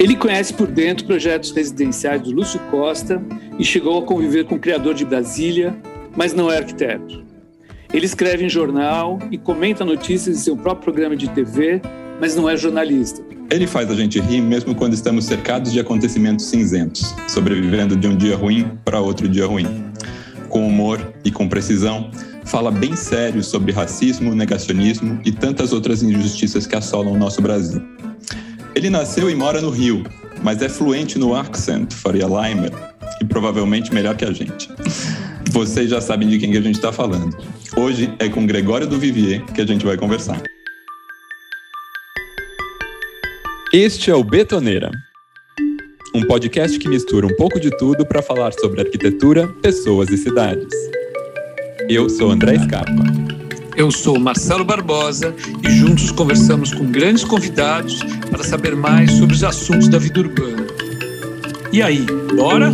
Ele conhece por dentro projetos residenciais do Lúcio Costa e chegou a conviver com o criador de Brasília, mas não é arquiteto. Ele escreve em jornal e comenta notícias em seu próprio programa de TV, mas não é jornalista. Ele faz a gente rir mesmo quando estamos cercados de acontecimentos cinzentos, sobrevivendo de um dia ruim para outro dia ruim. Com humor e com precisão, fala bem sério sobre racismo, negacionismo e tantas outras injustiças que assolam o nosso Brasil. Ele nasceu e mora no Rio, mas é fluente no accent Faria Limer e provavelmente melhor que a gente. Vocês já sabem de quem que a gente está falando. Hoje é com Gregório do Vivier que a gente vai conversar. Este é o Betoneira, um podcast que mistura um pouco de tudo para falar sobre arquitetura, pessoas e cidades. Eu sou André Scarpa. Eu sou Marcelo Barbosa e juntos conversamos com grandes convidados para saber mais sobre os assuntos da vida urbana. E aí, bora?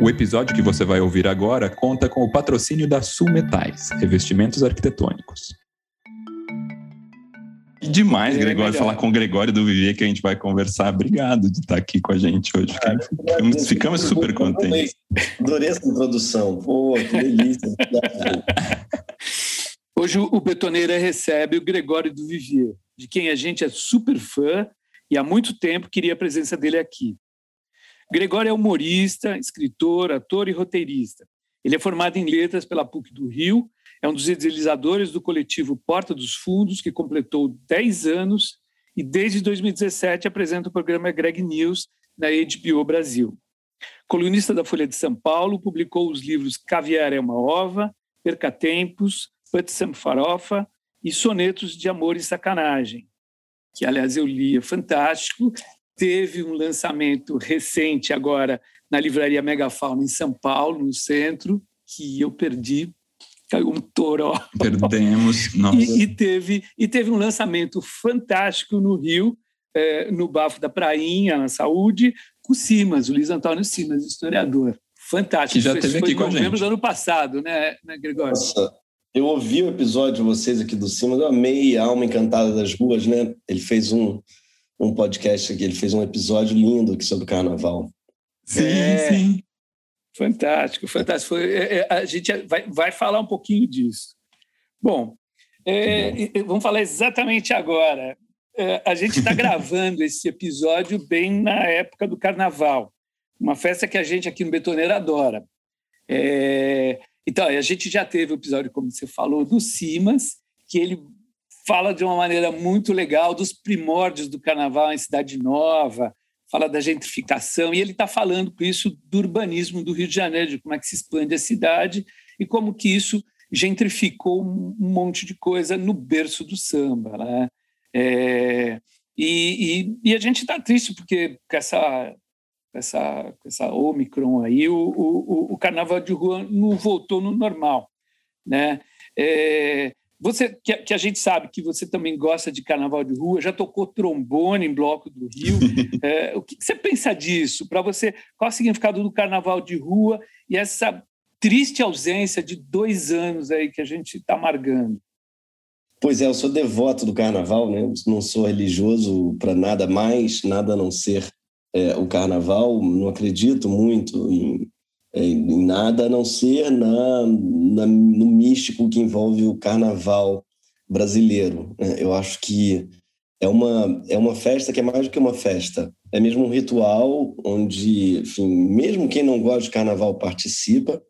O episódio que você vai ouvir agora conta com o patrocínio da Sul Metais, revestimentos arquitetônicos. E demais, é Gregório, melhor. falar com o Gregório do Vivier que a gente vai conversar. Obrigado de estar aqui com a gente hoje. Ah, ficamos, ficamos super contentes. Adorei essa introdução. Pô, que delícia. hoje o Betoneira recebe o Gregório do Vivier, de quem a gente é super fã e há muito tempo queria a presença dele aqui. Gregório é humorista, escritor, ator e roteirista. Ele é formado em letras pela PUC do Rio é um dos idealizadores do coletivo Porta dos Fundos, que completou 10 anos e desde 2017 apresenta o programa Greg News na HBO Brasil. Colunista da Folha de São Paulo, publicou os livros Caviar é uma Ova, Perca Tempos, Put Some Farofa e Sonetos de Amor e Sacanagem, que, aliás, eu li, é fantástico. Teve um lançamento recente agora na livraria Megafauna em São Paulo, no centro, que eu perdi caiu um toró. Perdemos. Nossa. E, e, teve, e teve um lançamento fantástico no Rio, é, no Bafo da Prainha, na Saúde, com o Simas, o Luiz Antônio Simas, historiador. Fantástico. Que já esteve aqui com a gente. do ano passado, né, né Gregório? Nossa, eu ouvi o episódio de vocês aqui do Simas, eu amei a Alma Encantada das Ruas, né? Ele fez um, um podcast aqui, ele fez um episódio lindo aqui sobre o carnaval. Sim, é, sim. Fantástico, fantástico. Foi, é, é, a gente vai, vai falar um pouquinho disso. Bom, é, vamos falar exatamente agora. É, a gente está gravando esse episódio bem na época do Carnaval, uma festa que a gente aqui no Betoneiro adora. É, então, a gente já teve o episódio, como você falou, do Simas, que ele fala de uma maneira muito legal dos primórdios do Carnaval em Cidade Nova, fala da gentrificação, e ele está falando com isso do urbanismo do Rio de Janeiro, de como é que se expande a cidade e como que isso gentrificou um monte de coisa no berço do samba. Né? É, e, e, e, a gente está triste porque com essa, essa, essa Omicron aí, o, o, o carnaval de rua não voltou no normal. Né? É, você que, que, a gente sabe que você também gosta de carnaval de rua, já tocou trombone em bloco do Rio. é, o que, que, você pensa disso? Para você, qual é o significado do carnaval de rua e essa triste ausência de dois anos aí que a gente está amargando? Pois é, eu sou devoto do carnaval, né? Não sou religioso para nada mais, nada a não ser é, o carnaval. Não acredito muito em em nada a não ser na, na, no místico que envolve o carnaval brasileiro. Né? Eu acho que é uma, é uma festa que é mais do que uma festa. É mesmo um ritual onde, enfim, mesmo quem não gosta de carnaval participa,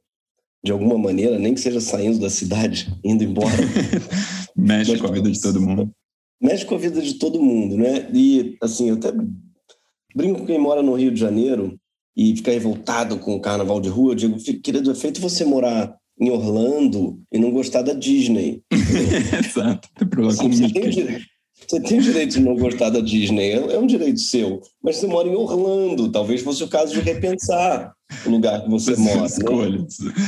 de alguma maneira, nem que seja saindo da cidade, indo embora. Mexe Mas, com a vida de todo mundo. Mexe com a vida de todo mundo, né? E, assim, eu até brinco com quem mora no Rio de Janeiro, e ficar revoltado com o carnaval de rua, eu digo, querido, é feito você morar em Orlando e não gostar da Disney. Exato, tem problema Sim, você, tem direito, você tem direito de não gostar da Disney, é, é um direito seu, mas você mora em Orlando, talvez fosse o caso de repensar o lugar que você mora. Né?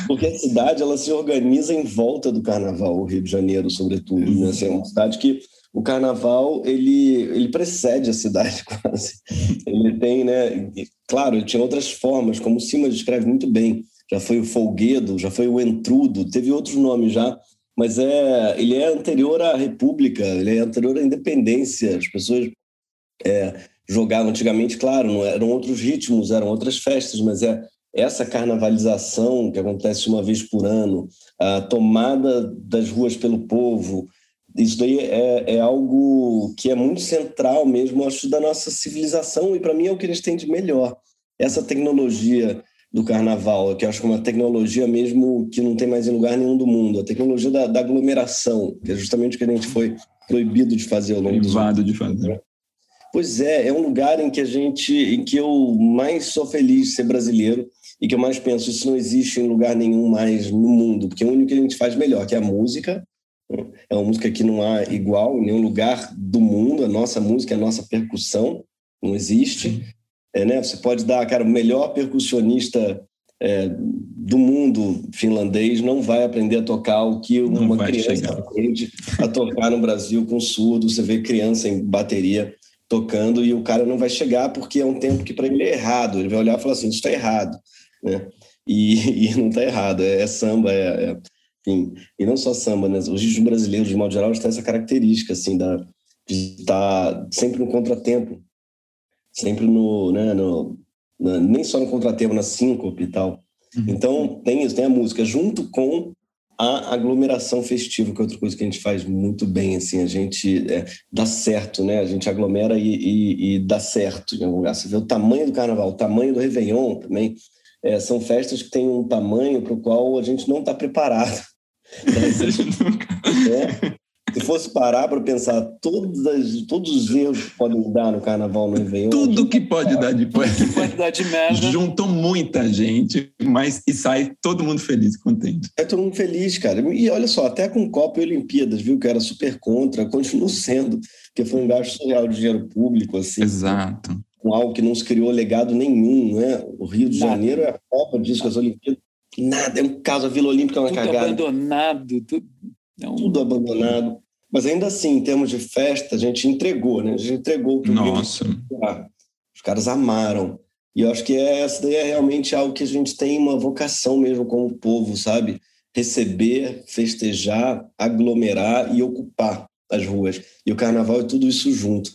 Porque a cidade ela se organiza em volta do carnaval, o Rio de Janeiro, sobretudo. Né? Assim, é uma cidade que o carnaval ele, ele precede a cidade quase. Ele tem, né? Claro, ele tinha outras formas, como o Cima descreve muito bem. Já foi o folguedo, já foi o entrudo, teve outros nomes já, mas é, ele é anterior à República, ele é anterior à independência. As pessoas é, jogavam antigamente, claro, não eram outros ritmos, eram outras festas, mas é essa carnavalização que acontece uma vez por ano, a tomada das ruas pelo povo, isso daí é, é algo que é muito central mesmo, acho, da nossa civilização e para mim é o que eles têm de melhor. Essa tecnologia do carnaval, que eu acho que é uma tecnologia mesmo que não tem mais em lugar nenhum do mundo, a tecnologia da, da aglomeração, que é justamente o que a gente foi proibido de fazer ao longo Privado de fazer. Pois é, é um lugar em que a gente, em que eu mais sou feliz de ser brasileiro e que eu mais penso, isso não existe em lugar nenhum mais no mundo, porque é o único que a gente faz melhor, que é a música. É uma música que não há igual em nenhum lugar do mundo, a nossa música, a nossa percussão, não existe. É, né? Você pode dar, cara, o melhor percussionista é, do mundo finlandês não vai aprender a tocar o que uma criança chegar. aprende a tocar no Brasil com surdo. Você vê criança em bateria tocando e o cara não vai chegar porque é um tempo que para ele é errado. Ele vai olhar e falar assim, isso está errado, né? E, e não está errado, é, é samba, é, é, enfim, e não só samba, né? Os ritmos brasileiros, de modo geral, têm essa característica, assim, da, de estar tá sempre no contratempo, sempre no, né, no na, nem só no contratempo, na síncope e tal. Uhum. Então, tem isso, tem a música, junto com a aglomeração festiva, que é outra coisa que a gente faz muito bem, assim, a gente é, dá certo, né? A gente aglomera e, e, e, dá certo em algum lugar. Você vê o tamanho do carnaval, o tamanho do Réveillon também. É, são festas que têm um tamanho para o qual a gente não está preparado. é, se fosse parar para pensar todas, todos os erros que podem dar no carnaval no Réveillon. Tudo que pode dar depois. pode dar de merda. Juntou muita gente, mas e sai todo mundo feliz e contente. É todo mundo feliz, cara. E olha só, até com Copa e Olimpíadas, viu, que era super contra, continuo sendo, porque foi um gasto surreal de dinheiro público, assim. Exato. Com algo que não se criou legado nenhum, né? O Rio de. Janeiro é a Copa disso, as Olimpíadas. Nada, é um caso, a Vila Olímpica é uma tudo cagada. abandonado, tudo, não... tudo abandonado. Mas ainda assim, em termos de festa, a gente entregou, né? A gente entregou o que Nossa. Os caras amaram. E eu acho que é, essa daí é realmente algo que a gente tem uma vocação mesmo como povo, sabe? Receber, festejar, aglomerar e ocupar as ruas. E o carnaval é tudo isso junto.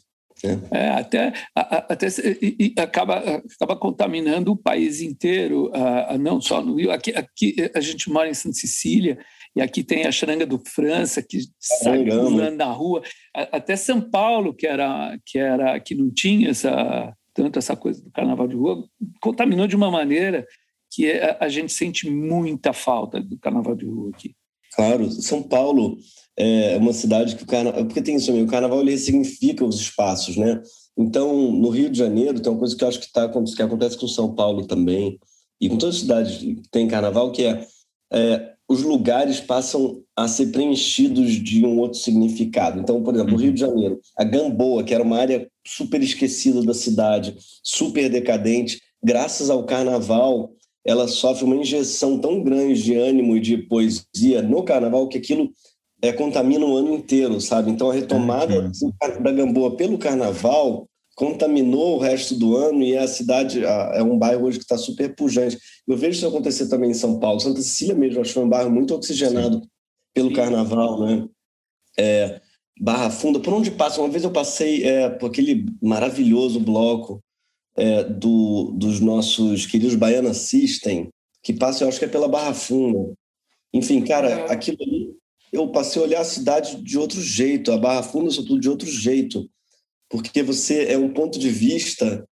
É, até, até e, e acaba, acaba contaminando o país inteiro, não só no Rio. Aqui, aqui a gente mora em Santa Cecília e aqui tem a charanga do França, que sai pulando na rua. Até São Paulo, que era que era que não tinha essa tanto essa coisa do carnaval de rua, contaminou de uma maneira que a gente sente muita falta do carnaval de rua aqui. Claro, São Paulo é uma cidade que o carnaval, porque tem isso, o carnaval ele significa os espaços, né? Então, no Rio de Janeiro tem uma coisa que eu acho que tá que acontece com São Paulo também e com todas as cidades que tem carnaval que é, é os lugares passam a ser preenchidos de um outro significado. Então, por exemplo, no Rio de Janeiro, a Gamboa, que era uma área super esquecida da cidade, super decadente, graças ao carnaval, ela sofre uma injeção tão grande de ânimo e de poesia no carnaval que aquilo é, contamina o ano inteiro, sabe? Então, a retomada da Gamboa pelo carnaval contaminou o resto do ano e a cidade é um bairro hoje que está super pujante. Eu vejo isso acontecer também em São Paulo. Santa Cecília mesmo, acho que foi um bairro muito oxigenado Sim. pelo Sim. carnaval, né? É, Barra Funda, por onde passa? Uma vez eu passei é, por aquele maravilhoso bloco é, do, dos nossos queridos Baiana System, que passa, eu acho que é pela Barra Funda. Enfim, cara, aquilo ali, eu passei a olhar a cidade de outro jeito, a Barra Funda, sobretudo, de outro jeito porque você é um ponto de vista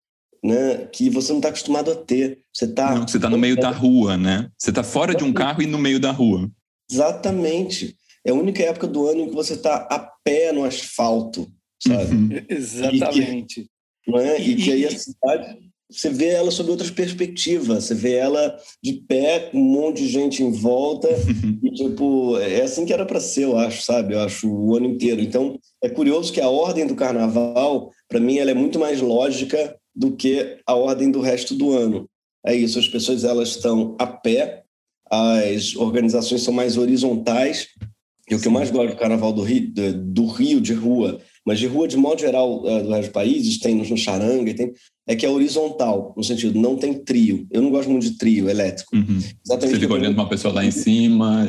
né, que você não está acostumado a ter. Você está. Você está no meio da rua, né? Você está fora de um carro e no meio da rua. Exatamente. É a única época do ano em que você está a pé no asfalto, sabe? Uhum. Exatamente. E que, não é? e, e que aí a cidade você vê ela sob outras perspectivas, você vê ela de pé, com um monte de gente em volta, e tipo, é assim que era para ser, eu acho, sabe? Eu acho o ano inteiro. Então, é curioso que a ordem do carnaval, para mim, ela é muito mais lógica do que a ordem do resto do ano. É isso, as pessoas elas estão a pé, as organizações são mais horizontais, e o que eu mais gosto do carnaval do Rio, do Rio de rua, mas de rua de modo geral do resto do país, tem no charanga, tem, é que é horizontal, no sentido, não tem trio. Eu não gosto muito de trio elétrico. Uhum. Exatamente. Você fica olhando uma pessoa lá em cima.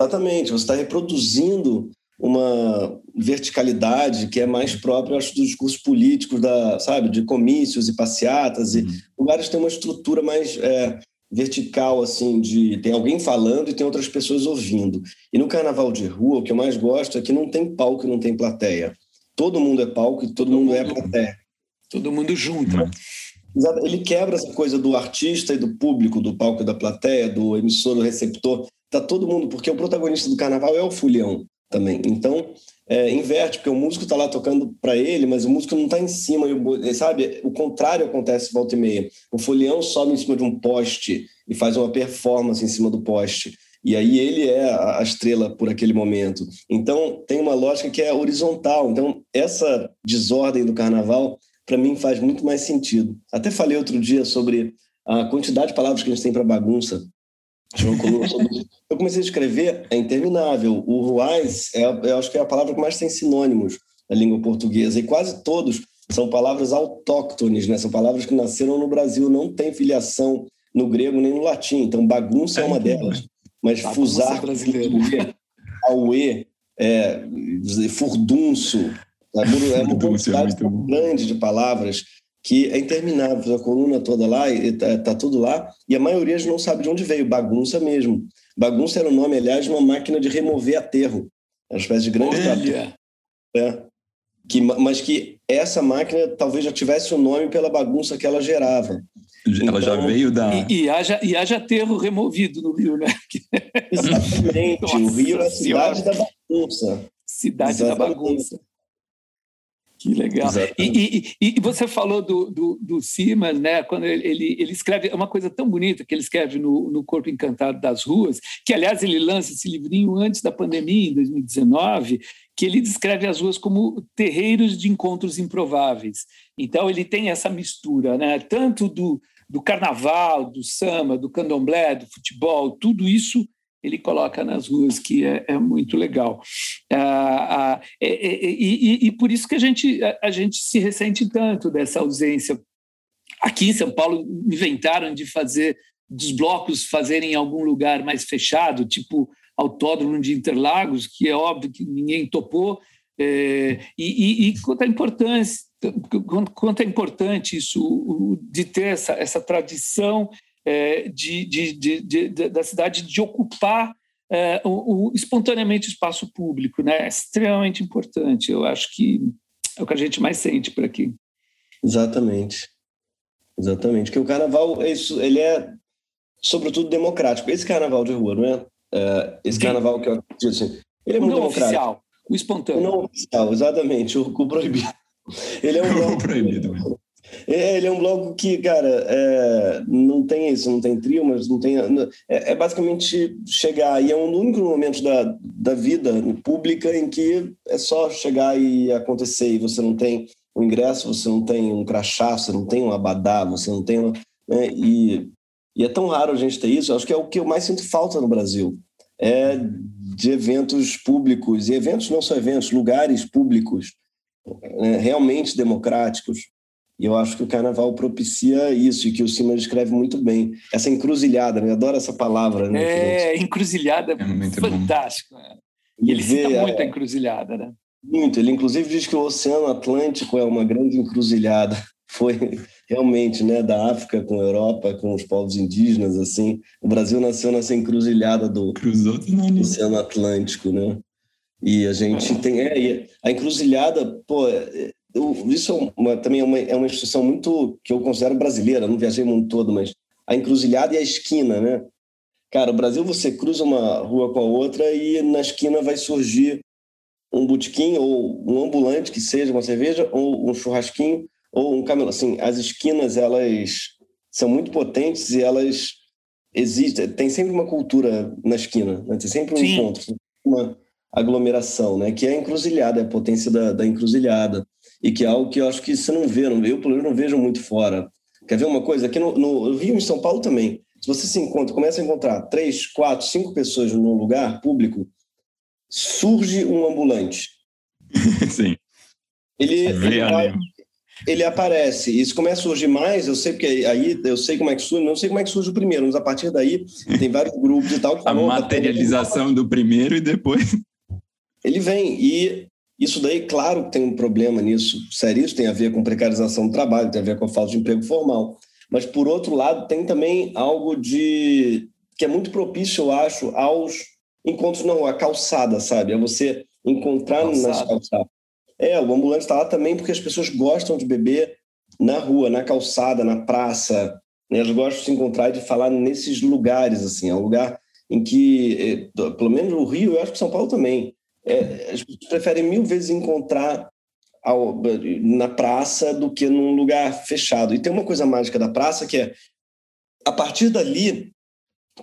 Exatamente, você está reproduzindo uma verticalidade que é mais própria, acho, dos discursos políticos, da, sabe, de comícios e passeatas, e uhum. lugares têm uma estrutura mais é, vertical, assim, de tem alguém falando e tem outras pessoas ouvindo. E no carnaval de rua, o que eu mais gosto é que não tem palco e não tem plateia. Todo mundo é palco e todo, todo mundo, mundo é plateia. Todo mundo junto. Né? Ele quebra essa coisa do artista e do público, do palco e da plateia, do emissor, do receptor. Tá todo mundo, porque o protagonista do carnaval é o fulhão também. Então, é, inverte, porque o músico está lá tocando para ele, mas o músico não está em cima, e, sabe? O contrário acontece volta e meia. O folião sobe em cima de um poste e faz uma performance em cima do poste. E aí ele é a estrela por aquele momento. Então, tem uma lógica que é horizontal. Então, essa desordem do carnaval, para mim, faz muito mais sentido. Até falei outro dia sobre a quantidade de palavras que a gente tem para bagunça. Eu comecei a escrever, é interminável. O ruais, é, eu acho que é a palavra que mais tem sinônimos na língua portuguesa, e quase todos são palavras autóctones, né? são palavras que nasceram no Brasil, não tem filiação no grego nem no latim. Então, bagunça é, é uma delas. Mas bagunça fusar, auê, é, furdunço, é uma quantidade é grande de palavras que é interminável, a coluna toda lá, está tá tudo lá, e a maioria não sabe de onde veio, bagunça mesmo. Bagunça era o nome, aliás, de uma máquina de remover aterro. Era uma espécie de grande trator. É. Que, mas que essa máquina talvez já tivesse o um nome pela bagunça que ela gerava. Ela então, já veio da. E, e, haja, e haja aterro removido no Rio, né? Exatamente. Nossa o Rio é a cidade da bagunça. Cidade Exatamente. da bagunça. Que legal. E, e, e, você falou do, do, do Simas, né? Quando ele, ele, ele escreve, é uma coisa tão bonita que ele escreve no, no Corpo Encantado das Ruas, que, aliás, ele lança esse livrinho antes da pandemia, em 2019, que ele descreve as ruas como terreiros de encontros improváveis. Então, ele tem essa mistura, né? Tanto do, do carnaval, do samba, do candomblé, do futebol, tudo isso ele coloca nas ruas, que é, é muito legal. Ah, ah, é, é, e, e, por isso que a gente, a, a gente se ressente tanto dessa ausência. Aqui em São Paulo inventaram de fazer dos blocos fazerem em algum lugar mais fechado, tipo Autódromo de Interlagos, que é óbvio que ninguém topou, é, e, e, e, quanto, a importância, quanto, é importante isso, de ter essa, essa tradição é, de, de, de, da cidade de ocupar é, o, o, espontaneamente o espaço público, né? É extremamente importante. Eu acho que é o que a gente mais sente por aqui. Exatamente, exatamente. Porque o carnaval é isso, ele é sobretudo democrático. Esse carnaval de rua, não é? é esse carnaval que eu acredito assim, ele é muito não democrático. Oficial, o espontâneo. O não oficial, exatamente. O, o proibido. Ele é um proibido. É, ele é um blog que, cara, é, não tem isso, não tem trio, mas não tem. É, é, basicamente chegar, e é um único momento da, da vida pública em que é só chegar e acontecer, e você não tem um ingresso, você não tem um crachá, você não tem um abadá, você não tem. Né, e, e é tão raro a gente ter isso, eu acho que é o que eu mais sinto falta no Brasil. É de eventos públicos, e eventos não só eventos, lugares públicos, né, realmente democráticos e eu acho que o carnaval propicia isso, e que o Simas escreve muito bem. Essa encruzilhada, né? Eu adoro essa palavra. Né? É, encruzilhada é fantástico. Né? E ele vê, cita muito a encruzilhada, né? Muito. Ele, inclusive, diz que o Oceano Atlântico é uma grande encruzilhada. Foi realmente, né, da África com a Europa, com os povos indígenas, assim. O Brasil nasceu nessa encruzilhada do Oceano Atlântico, né? E a gente é. tem... É, a encruzilhada, pô, eu, isso é uma, também é uma, é uma instituição muito que eu considero brasileira, não viajei o mundo todo, mas a encruzilhada e a esquina, né? Cara, o Brasil você cruza uma rua com a outra e na esquina vai surgir um botequim ou um ambulante que seja uma cerveja ou um churrasquinho ou um camelo. Assim, as esquinas elas são muito potentes e elas existem. Tem sempre uma cultura na esquina, né? tem sempre um Sim. encontro, uma aglomeração, né? Que é a encruzilhada, é a potência da, da encruzilhada e que é algo que eu acho que você não vê, eu pelo menos não vejo muito fora. Quer ver uma coisa? Aqui no, no Rio e em São Paulo também. Se você se encontra, começa a encontrar três, quatro, cinco pessoas num lugar público, surge um ambulante. Sim. Ele, ele vai, ele aparece. Isso começa a surgir mais, eu sei porque aí eu sei como é que surge, não sei como é que surge o primeiro, mas a partir daí tem vários grupos e tal. a materialização do primeiro e depois. Ele vem. E isso daí, claro, tem um problema nisso. Sério, isso tem a ver com precarização do trabalho, tem a ver com a falta de emprego formal. Mas, por outro lado, tem também algo de que é muito propício, eu acho, aos encontros não, a calçada, sabe? É você encontrar calçada. nas calçadas. É, o ambulante está lá também porque as pessoas gostam de beber na rua, na calçada, na praça. Né? Elas gostam de se encontrar e de falar nesses lugares, assim. É um lugar em que, é, pelo menos o Rio, eu acho que São Paulo também, é, as pessoas preferem mil vezes encontrar ao, na praça do que num lugar fechado. E tem uma coisa mágica da praça que é, a partir dali,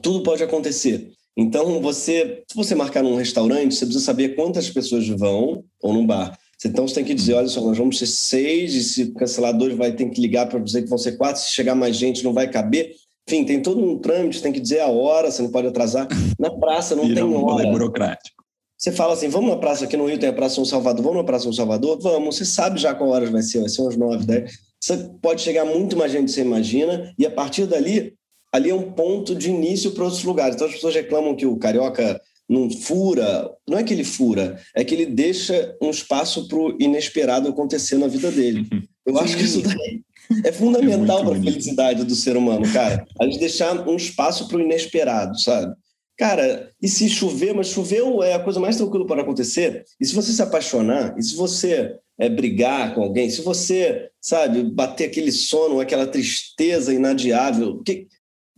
tudo pode acontecer. Então, você, se você marcar num restaurante, você precisa saber quantas pessoas vão ou num bar. Então, você tem que dizer, olha só, nós vamos ser seis, e se cancelar dois, vai ter que ligar para dizer que vão ser quatro, se chegar mais gente, não vai caber. Enfim, tem todo um trâmite, tem que dizer a hora, você não pode atrasar. Na praça não Vira tem um hora. burocrático. Você fala assim, vamos na praça aqui no Rio, tem a Praça São Salvador, vamos na Praça São Salvador? Vamos, você sabe já qual hora vai ser, vai ser umas nove, dez. Você pode chegar muito mais gente do que você imagina, e a partir dali, ali é um ponto de início para outros lugares. Então as pessoas reclamam que o carioca não fura, não é que ele fura, é que ele deixa um espaço para o inesperado acontecer na vida dele. Eu acho que isso daí é fundamental é para a felicidade do ser humano, cara. A gente deixar um espaço para o inesperado, sabe? Cara, e se chover, mas choveu é a coisa mais tranquila para acontecer. E se você se apaixonar, e se você é, brigar com alguém, se você, sabe, bater aquele sono, aquela tristeza inadiável, que,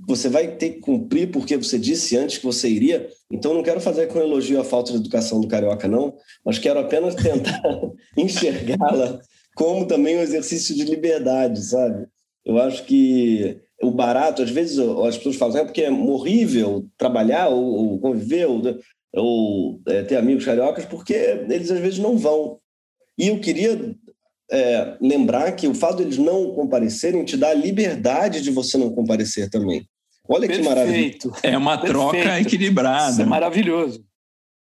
você vai ter que cumprir porque você disse antes que você iria. Então, não quero fazer com elogio a falta de educação do carioca, não, mas quero apenas tentar enxergá-la como também um exercício de liberdade, sabe? Eu acho que o barato, às vezes as pessoas falam, é porque é horrível trabalhar ou, ou conviver ou, ou é, ter amigos cariocas, porque eles às vezes não vão. E eu queria é, lembrar que o fato deles não comparecerem te dá a liberdade de você não comparecer também. Olha Perfeito. que maravilha. É uma Perfeito. troca equilibrada. Isso é maravilhoso.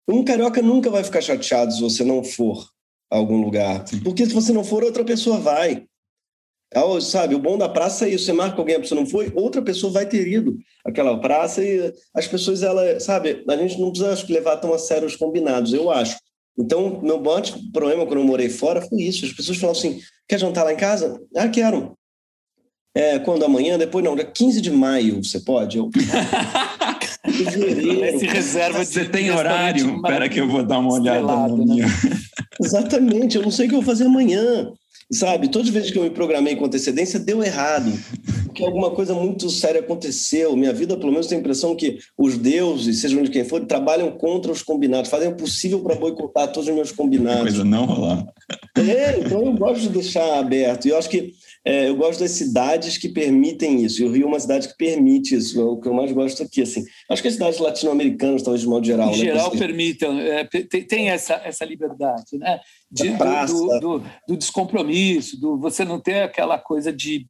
Um carioca nunca vai ficar chateado se você não for a algum lugar. Porque se você não for, outra pessoa vai. É sabe, o bom da praça é isso. Você marca alguém, a pessoa não foi, outra pessoa vai ter ido àquela praça e as pessoas, ela, sabe, a gente não precisa levar tão a sério os combinados, eu acho. Então, meu maior problema quando eu morei fora foi isso. As pessoas falavam assim: quer jantar lá em casa? Ah, quero. É, quando amanhã? Depois não, dia 15 de maio, você pode? Eu. Esse reserva Você tem horário? Espera que eu vou dar uma olhada no né? Exatamente, eu não sei o que eu vou fazer amanhã. Sabe, todas as vezes que eu me programei com antecedência, deu errado. Porque alguma coisa muito séria aconteceu. Minha vida, pelo menos, tem a impressão que os deuses, sejam de quem for, trabalham contra os combinados, fazem o possível para boicotar todos os meus combinados. Coisa não rolar. É, então eu gosto de deixar aberto. E eu acho que é, eu gosto das cidades que permitem isso. E o Rio é uma cidade que permite isso. É o que eu mais gosto aqui. Assim. Acho que as cidades latino-americanas, talvez de modo geral. Em né? geral, permitam. É, tem, tem essa, essa liberdade, né? De, do, do, do, descompromisso, do você não ter aquela coisa de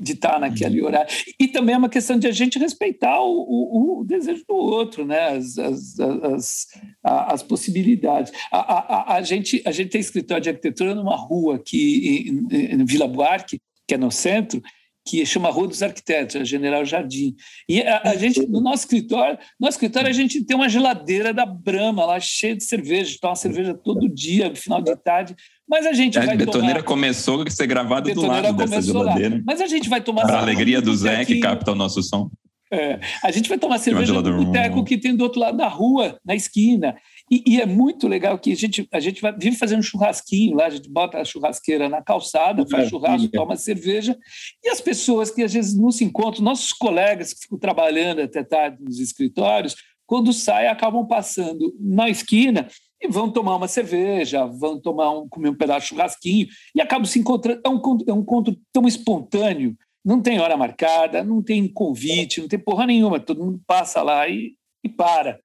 de estar naquele uhum. horário. E também é uma questão de a gente respeitar o, o, o desejo do outro, né? as, as, as, as possibilidades. A, a, a, gente, a gente tem escritório de arquitetura numa rua aqui em, em Vila Buarque, que é no centro, que chama Rua dos Arquitetos, a General Jardim. E a, a, gente, no nosso escritório, no nosso escritório a gente tem uma geladeira da Brahma lá, cheia de cerveja, toma cerveja todo dia, no final de tarde, mas a gente a vai betoneira tomar... começou a ser gravado do lado dessa geladeira. Lá. Mas a gente vai tomar... Para a alegria do Zé, que capta o nosso som. É, a gente vai tomar cerveja no boteco que tem do outro lado da rua, na esquina. E, e, é muito legal que a gente, a gente vai, vive fazendo churrasquinho lá, a gente bota a churrasqueira na calçada, faz churrasco, toma cerveja. E as pessoas que às vezes não se encontram, nossos colegas que ficam trabalhando até tarde nos escritórios, quando saem, acabam passando na esquina e vão tomar uma cerveja, vão tomar um, comer um pedaço de churrasquinho e acabam se encontrando. É um, é um encontro tão espontâneo, não tem hora marcada, não tem convite, não tem porra nenhuma, todo mundo passa lá e, e para.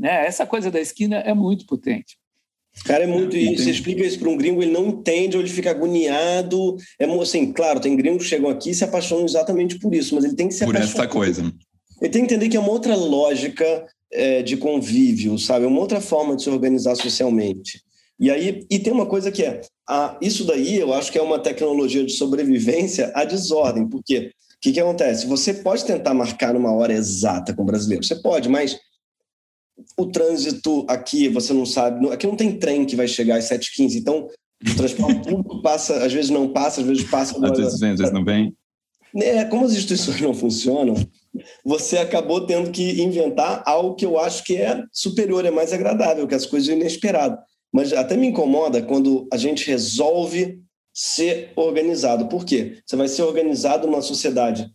Né? Essa coisa da esquina é muito potente. Cara, é muito isso. Você explica isso para um gringo, ele não entende, ou ele fica agoniado. É assim, claro, tem gringos que chegam aqui e se apaixonam exatamente por isso, mas ele tem que se por apaixonar. Por essa coisa. Ele tem que entender que é uma outra lógica é, de convívio, sabe? É uma outra forma de se organizar socialmente. E aí, e tem uma coisa que é, a, isso daí eu acho que é uma tecnologia de sobrevivência à desordem, porque o que, que acontece? Você pode tentar marcar numa hora exata com o brasileiro, você pode, mas o trânsito aqui, você não sabe, aqui não tem trem que vai chegar às 7h15, então o transporte público passa, às vezes não passa, às vezes passa. Às vezes vem, às vezes não vem. É, como as instituições não funcionam, você acabou tendo que inventar algo que eu acho que é superior, é mais agradável, que as coisas inesperadas. Mas até me incomoda quando a gente resolve ser organizado. Por quê? Você vai ser organizado numa sociedade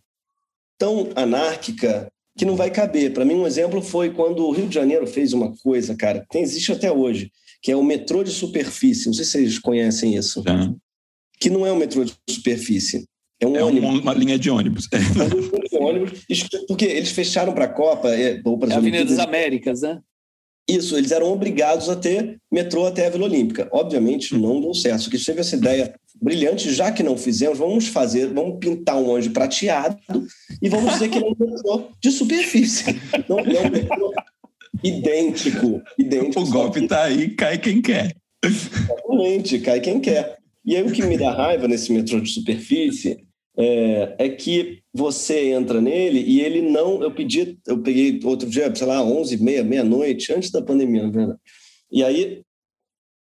tão anárquica que não vai caber. Para mim, um exemplo foi quando o Rio de Janeiro fez uma coisa, cara, que existe até hoje, que é o metrô de superfície. Não sei se vocês conhecem isso. Já. Que não é um metrô de superfície. É, um é ônibus. uma linha de ônibus. É uma linha de ônibus. Porque eles fecharam para a Copa, é, ou é Avenida das Américas, né? Isso, eles eram obrigados a ter metrô até a Vila Olímpica. Obviamente, não deu certo. Que teve essa ideia brilhante, já que não fizemos, vamos fazer, vamos pintar um anjo prateado e vamos dizer que é um metrô de superfície. Não, não é um metrô idêntico, idêntico. O golpe está aí, cai quem quer. Exatamente, cai quem quer. E aí o que me dá raiva nesse metrô de superfície é, é, que você entra nele e ele não. Eu pedi, eu peguei outro dia, sei lá, 11, meia, meia-noite, antes da pandemia, na verdade. E aí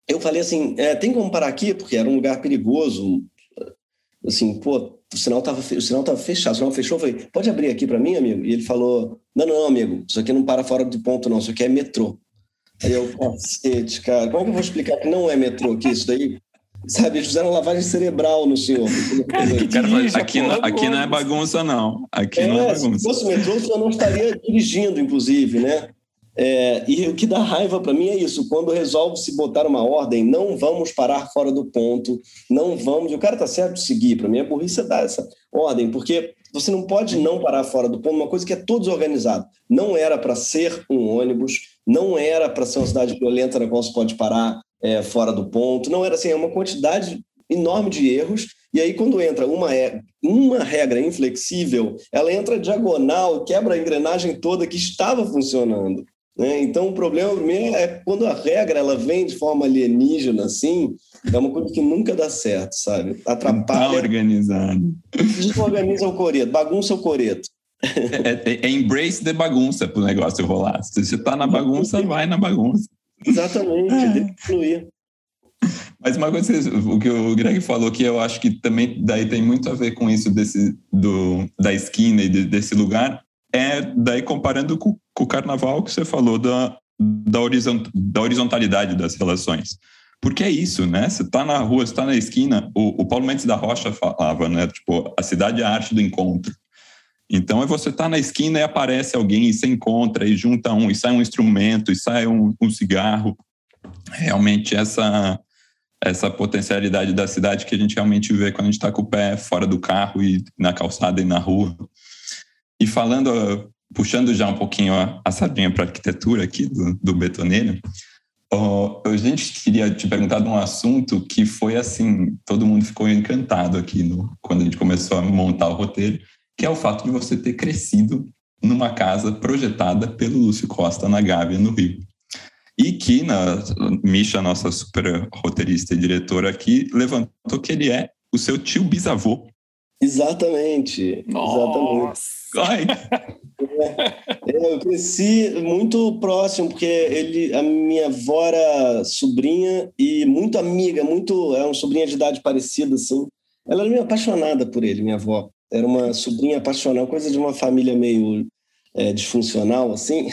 eu falei assim: é, tem como parar aqui? Porque era um lugar perigoso. Assim, pô, o sinal estava o sinal tava fechado, o sinal fechou. Eu falei: pode abrir aqui para mim, amigo? E ele falou: não, não, amigo, isso aqui não para fora do ponto, não, isso aqui é metrô. Aí eu, cacete, cara, como é que eu vou explicar que não é metrô aqui isso daí? Sabe, eles fizeram lavagem cerebral no senhor. Cara, dirige, aqui, não, aqui não é bagunça, não. Aqui é, não é bagunça. Se fosse metrô, o senhor não estaria dirigindo, inclusive, né? É, e o que dá raiva para mim é isso: quando resolve se botar uma ordem, não vamos parar fora do ponto, não vamos. E o cara tá certo de seguir. Para mim, a burrice é dar essa ordem, porque você não pode não parar fora do ponto, uma coisa que é todo desorganizado. Não era para ser um ônibus, não era para ser uma cidade violenta na qual você pode parar é, fora do ponto. Não era assim, é uma quantidade enorme de erros. E aí, quando entra uma, uma regra inflexível, ela entra diagonal, quebra a engrenagem toda que estava funcionando. Né? Então, o problema primeiro é quando a regra ela vem de forma alienígena, assim, é uma coisa que nunca dá certo, sabe? Atrapalha. Tá organizado. Desorganiza o coreto, bagunça o coreto. É, é, é embrace de bagunça para o negócio rolar. Se você está na bagunça, vai na bagunça. Exatamente, é. deve fluir. Mas uma coisa, o que o Greg falou que eu acho que também daí tem muito a ver com isso desse, do, da esquina e de, desse lugar, é daí comparando com, com, o carnaval que você falou da, da, horizont, da horizontalidade das relações. Porque é isso, né? Você está na rua, você está na esquina. O, o, Paulo Mendes da Rocha falava, né? Tipo, a cidade é a arte do encontro. Então é você estar tá na esquina e aparece alguém e você encontra e junta um, e sai um instrumento, e sai um, um cigarro. Realmente essa essa potencialidade da cidade que a gente realmente vê quando a gente está com o pé fora do carro e na calçada e na rua. E falando, puxando já um pouquinho a, a sardinha para a arquitetura aqui do, do betoneiro, oh, a gente queria te perguntar de um assunto que foi assim, todo mundo ficou encantado aqui no, quando a gente começou a montar o roteiro, que é o fato de você ter crescido numa casa projetada pelo Lúcio Costa na Gávea, no Rio. E que na Misha, nossa super roteirista e diretora aqui, levantou que ele é o seu tio bisavô. Exatamente. Nossa. Exatamente. É, eu cresci muito próximo, porque ele, a minha avó era sobrinha e muito amiga, muito. É uma sobrinha de idade parecida, assim. Ela era meio apaixonada por ele, minha avó era uma sobrinha apaixonada, coisa de uma família meio é, disfuncional, assim.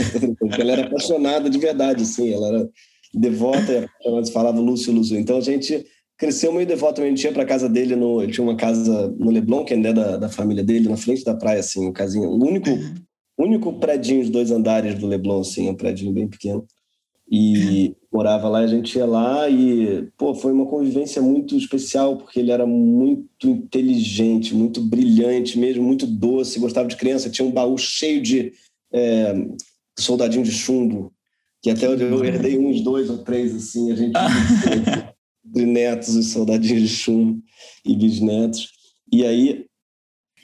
ela era apaixonada de verdade, assim. Ela era devota e falava Lúcio, Lúcio. Então a gente cresceu meio devoto. A gente ia para casa dele, no, ele tinha uma casa no Leblon, que ainda é da, da família dele, na frente da praia, assim, um casinho. O único, único predinho de dois andares do Leblon, assim, um predinho bem pequeno e morava lá, a gente ia lá e, pô, foi uma convivência muito especial, porque ele era muito inteligente, muito brilhante mesmo, muito doce, gostava de criança, tinha um baú cheio de é, soldadinho de chumbo, que até eu herdei uns dois ou três, assim, a gente... de netos, os soldadinhos de chumbo e bisnetos. E aí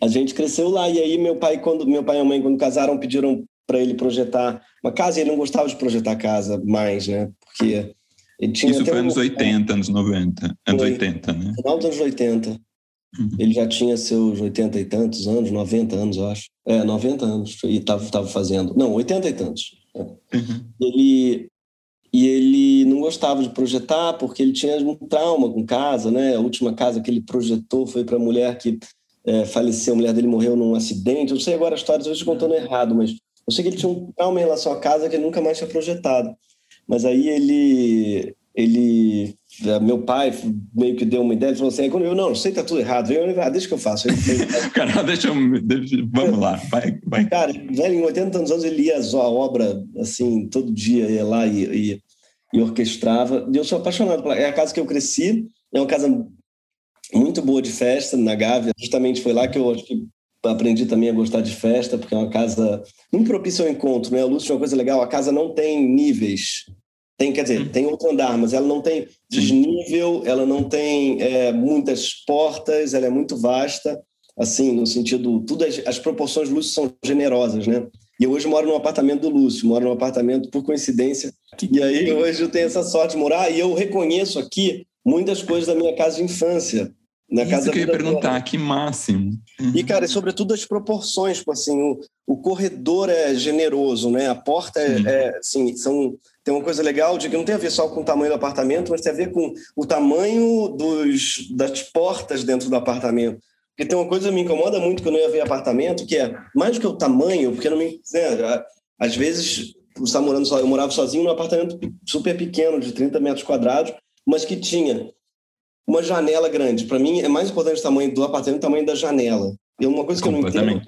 a gente cresceu lá e aí meu pai quando meu pai e a mãe quando casaram pediram para ele projetar uma casa e ele não gostava de projetar casa mais, né? Porque Isso foi anos 80, anos 90, anos foi, 80, né? Final dos anos 80. Uhum. Ele já tinha seus 80 e tantos anos, 90 anos, eu acho. É, 90 anos, e estava fazendo. Não, 80 e tantos. É. Uhum. Ele, e ele não gostava de projetar porque ele tinha um trauma com casa, né? A última casa que ele projetou foi para a mulher que é, faleceu, a mulher dele morreu num acidente. Eu sei agora a história, eu estou contando errado, mas eu sei que ele tinha um trauma em relação à casa que ele nunca mais tinha projetado. Mas aí ele, ele, é, meu pai meio que deu uma ideia, falou assim, quando eu não, sei tá tudo errado, eu, ah, deixa que eu faço. Cara, deixa eu, vamos lá, vai, vai. Cara, velho, em 80 anos ele ia a obra, assim, todo dia ia lá e, e, e orquestrava. E eu sou apaixonado, é a casa que eu cresci, é uma casa muito boa de festa na Gávea. Justamente foi lá que eu acho que aprendi também a gostar de festa, porque é uma casa muito propícia ao encontro, né? O Lúcio é uma coisa legal, a casa não tem níveis. Tem, quer dizer, hum. tem outro andar, mas ela não tem desnível, ela não tem é, muitas portas, ela é muito vasta, assim, no sentido, tudo as, as proporções do Lúcio são generosas, né? E eu hoje moro num apartamento do Lúcio, moro num apartamento por coincidência. E aí hoje eu tenho essa sorte de morar e eu reconheço aqui muitas coisas da minha casa de infância. Na Isso que eu ia perguntar, que máximo. Uhum. E, cara, sobretudo as proporções, tipo assim, o, o corredor é generoso, né? A porta é, é assim, são, tem uma coisa legal de que não tem a ver só com o tamanho do apartamento, mas tem a ver com o tamanho dos, das portas dentro do apartamento. Porque tem uma coisa que me incomoda muito quando eu ia ver apartamento, que é mais do que o tamanho, porque não me. Né, às vezes, eu morava sozinho num apartamento super pequeno, de 30 metros quadrados, mas que tinha uma janela grande. Para mim, é mais importante o tamanho do apartamento o tamanho da janela. E uma coisa que eu não entendo,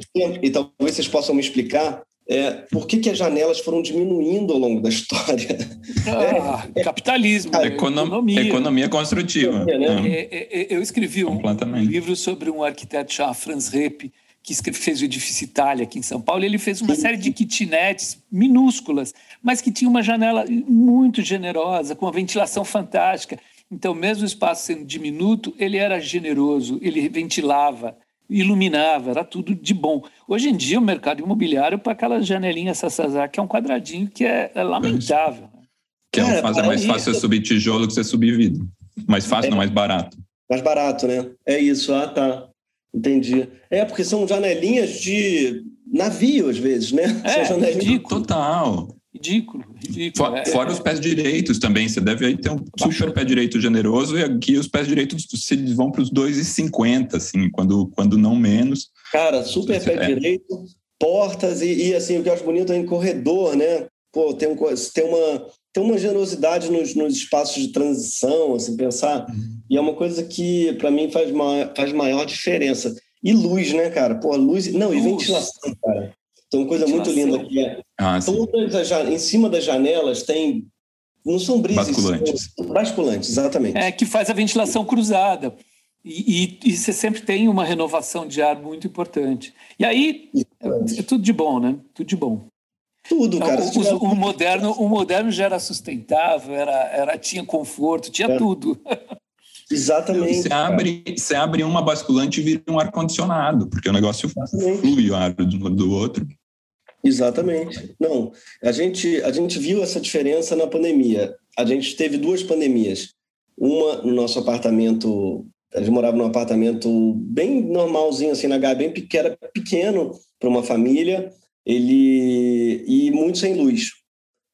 e talvez vocês possam me explicar, é por que, que as janelas foram diminuindo ao longo da história. Ah, é, capitalismo, é, economia. Economia construtiva. Né? É, é, eu escrevi um, um, livro sobre um arquiteto chamado Franz Repp, que fez o edifício Itália aqui em São Paulo, ele fez uma série de kitnets minúsculas, mas que tinha uma janela muito generosa, com uma ventilação fantástica. Então, mesmo o espaço sendo diminuto, ele era generoso, ele ventilava, iluminava, era tudo de bom. Hoje em dia, o mercado imobiliário, para aquela janelinha Sassazar, que é um quadradinho que é, é lamentável. Né? Que é, é mais fácil você subir tijolo que você subir vidro. Mais fácil, é, não mais barato. Mais barato, né? É isso, ah, tá. Entendi. É, porque são janelinhas de navio, às vezes, né? É, são janelinhas... total. Ridículo, ridículo. For, é, fora os pés direitos também, você deve aí ter um super pé direito generoso e aqui os pés direitos vão para os 2,50, assim, quando, quando não menos. Cara, super pé é. direito, portas e, e, assim, o que eu acho bonito é em corredor, né? Pô, tem, um, tem, uma, tem uma generosidade nos, nos espaços de transição, assim, pensar. Uhum. E é uma coisa que, para mim, faz, maior, faz maior diferença. E luz, né, cara? Pô, luz. Não, luz. e ventilação, cara. Tem uma coisa muito linda é. Ah, todas as, em cima das janelas tem. Não são brisas. Basculantes. São basculantes, exatamente. É, que faz a ventilação cruzada. E, e, e, você sempre tem uma renovação de ar muito importante. E aí, é, é tudo de bom, né? Tudo de bom. Tudo, então, cara. O, o, moderno, o moderno já era sustentável, era, era, tinha conforto, tinha é. tudo. Exatamente. Você abre, você abre uma basculante e vira um ar-condicionado, porque o negócio Exatamente. flui o ar do, do outro. Exatamente. Não, a gente, a gente viu essa diferença na pandemia. A gente teve duas pandemias. Uma no nosso apartamento, a gente morava num apartamento bem normalzinho, assim, na Gávea, bem que era pequeno para uma família, ele e muito sem luz.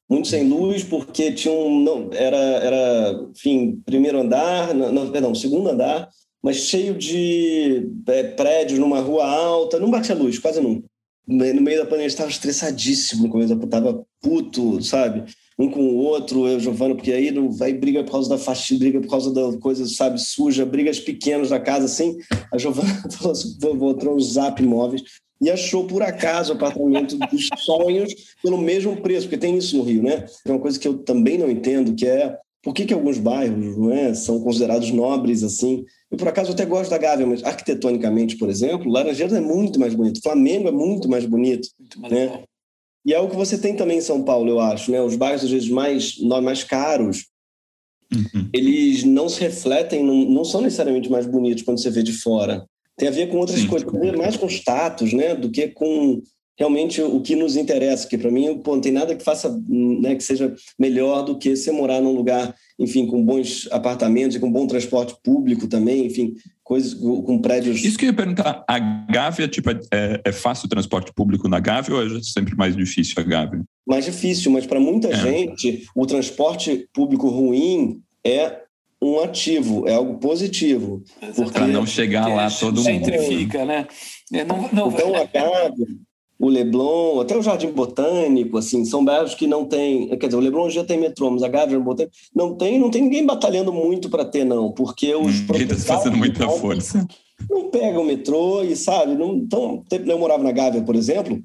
Muito sem luz, porque tinha um. Não, era, era, enfim, primeiro andar, não, perdão, segundo andar, mas cheio de é, prédios numa rua alta, não batia luz, quase nunca no meio da pandemia estava estressadíssimo no começo, estava puto, sabe? Um com o outro, eu, Giovana, porque aí não vai briga por causa da faxina, briga por causa da coisa, sabe, suja, brigas pequenas da casa, assim. A Giovana falou assim, botou um zap móveis e achou por acaso o apartamento dos sonhos pelo mesmo preço, porque tem isso no Rio, né? É uma coisa que eu também não entendo, que é por que, que alguns bairros não é, são considerados nobres assim? Eu, por acaso, até gosto da Gávea, mas arquitetonicamente, por exemplo, Laranjeiras é muito mais bonito, Flamengo é muito mais bonito. Muito mais né? E é o que você tem também em São Paulo, eu acho. Né? Os bairros, às vezes, mais, mais caros, uhum. eles não se refletem, não, não são necessariamente mais bonitos quando você vê de fora. Tem a ver com outras Sim. coisas, tem a ver mais com status né? do que com realmente o que nos interessa, porque para mim pô, não tem nada que faça, né, que seja melhor do que você morar num lugar, enfim, com bons apartamentos e com bom transporte público também, enfim, coisas com prédios. Isso que eu ia perguntar, a Gávea, tipo, é, é fácil o transporte público na Gávea ou é sempre mais difícil a Gávea? Mais difícil, mas para muita é. gente o transporte público ruim é um ativo, é algo positivo. Para não chegar lá todo mundo. Centrifica, né? Não, não, então, a Gávea, o Leblon, até o Jardim Botânico, assim, são bairros que não tem, quer dizer, o Leblon já tem metrô, mas a Gávea, o Botânico, não tem, não tem ninguém batalhando muito para ter não, porque os hum, proprietários fazendo muita não, força. Não pegam o metrô e sabe, não, então, eu morava na Gávea, por exemplo,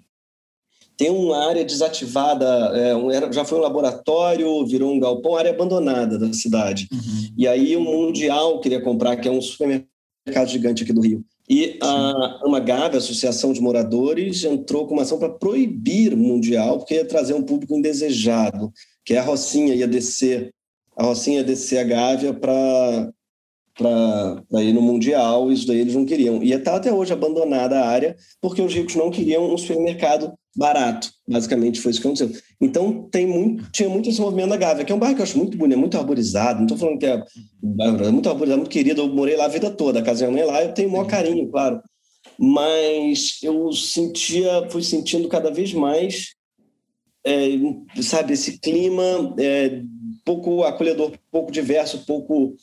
tem uma área desativada, é, um, era, já foi um laboratório, virou um galpão, área abandonada da cidade. Uhum. E aí o Mundial queria comprar, que é um supermercado gigante aqui do Rio. E a Amagave, a Associação de Moradores, entrou com uma ação para proibir o Mundial, porque ia trazer um público indesejado, que é a Rocinha ia descer, a Rocinha ia descer a Gávea para para ir no Mundial, isso daí eles não queriam. E está até hoje abandonada a área, porque os ricos não queriam um supermercado barato. Basicamente foi isso que aconteceu. Então tem muito, tinha muito esse movimento da Gávea, que é um bairro que eu acho muito bonito, muito arborizado. Não estou falando que é, é muito arborizado, muito querido. Eu morei lá a vida toda, a casa minha mãe lá, eu tenho o maior carinho, claro. Mas eu sentia, fui sentindo cada vez mais, é, sabe, esse clima é, pouco acolhedor, pouco diverso, pouco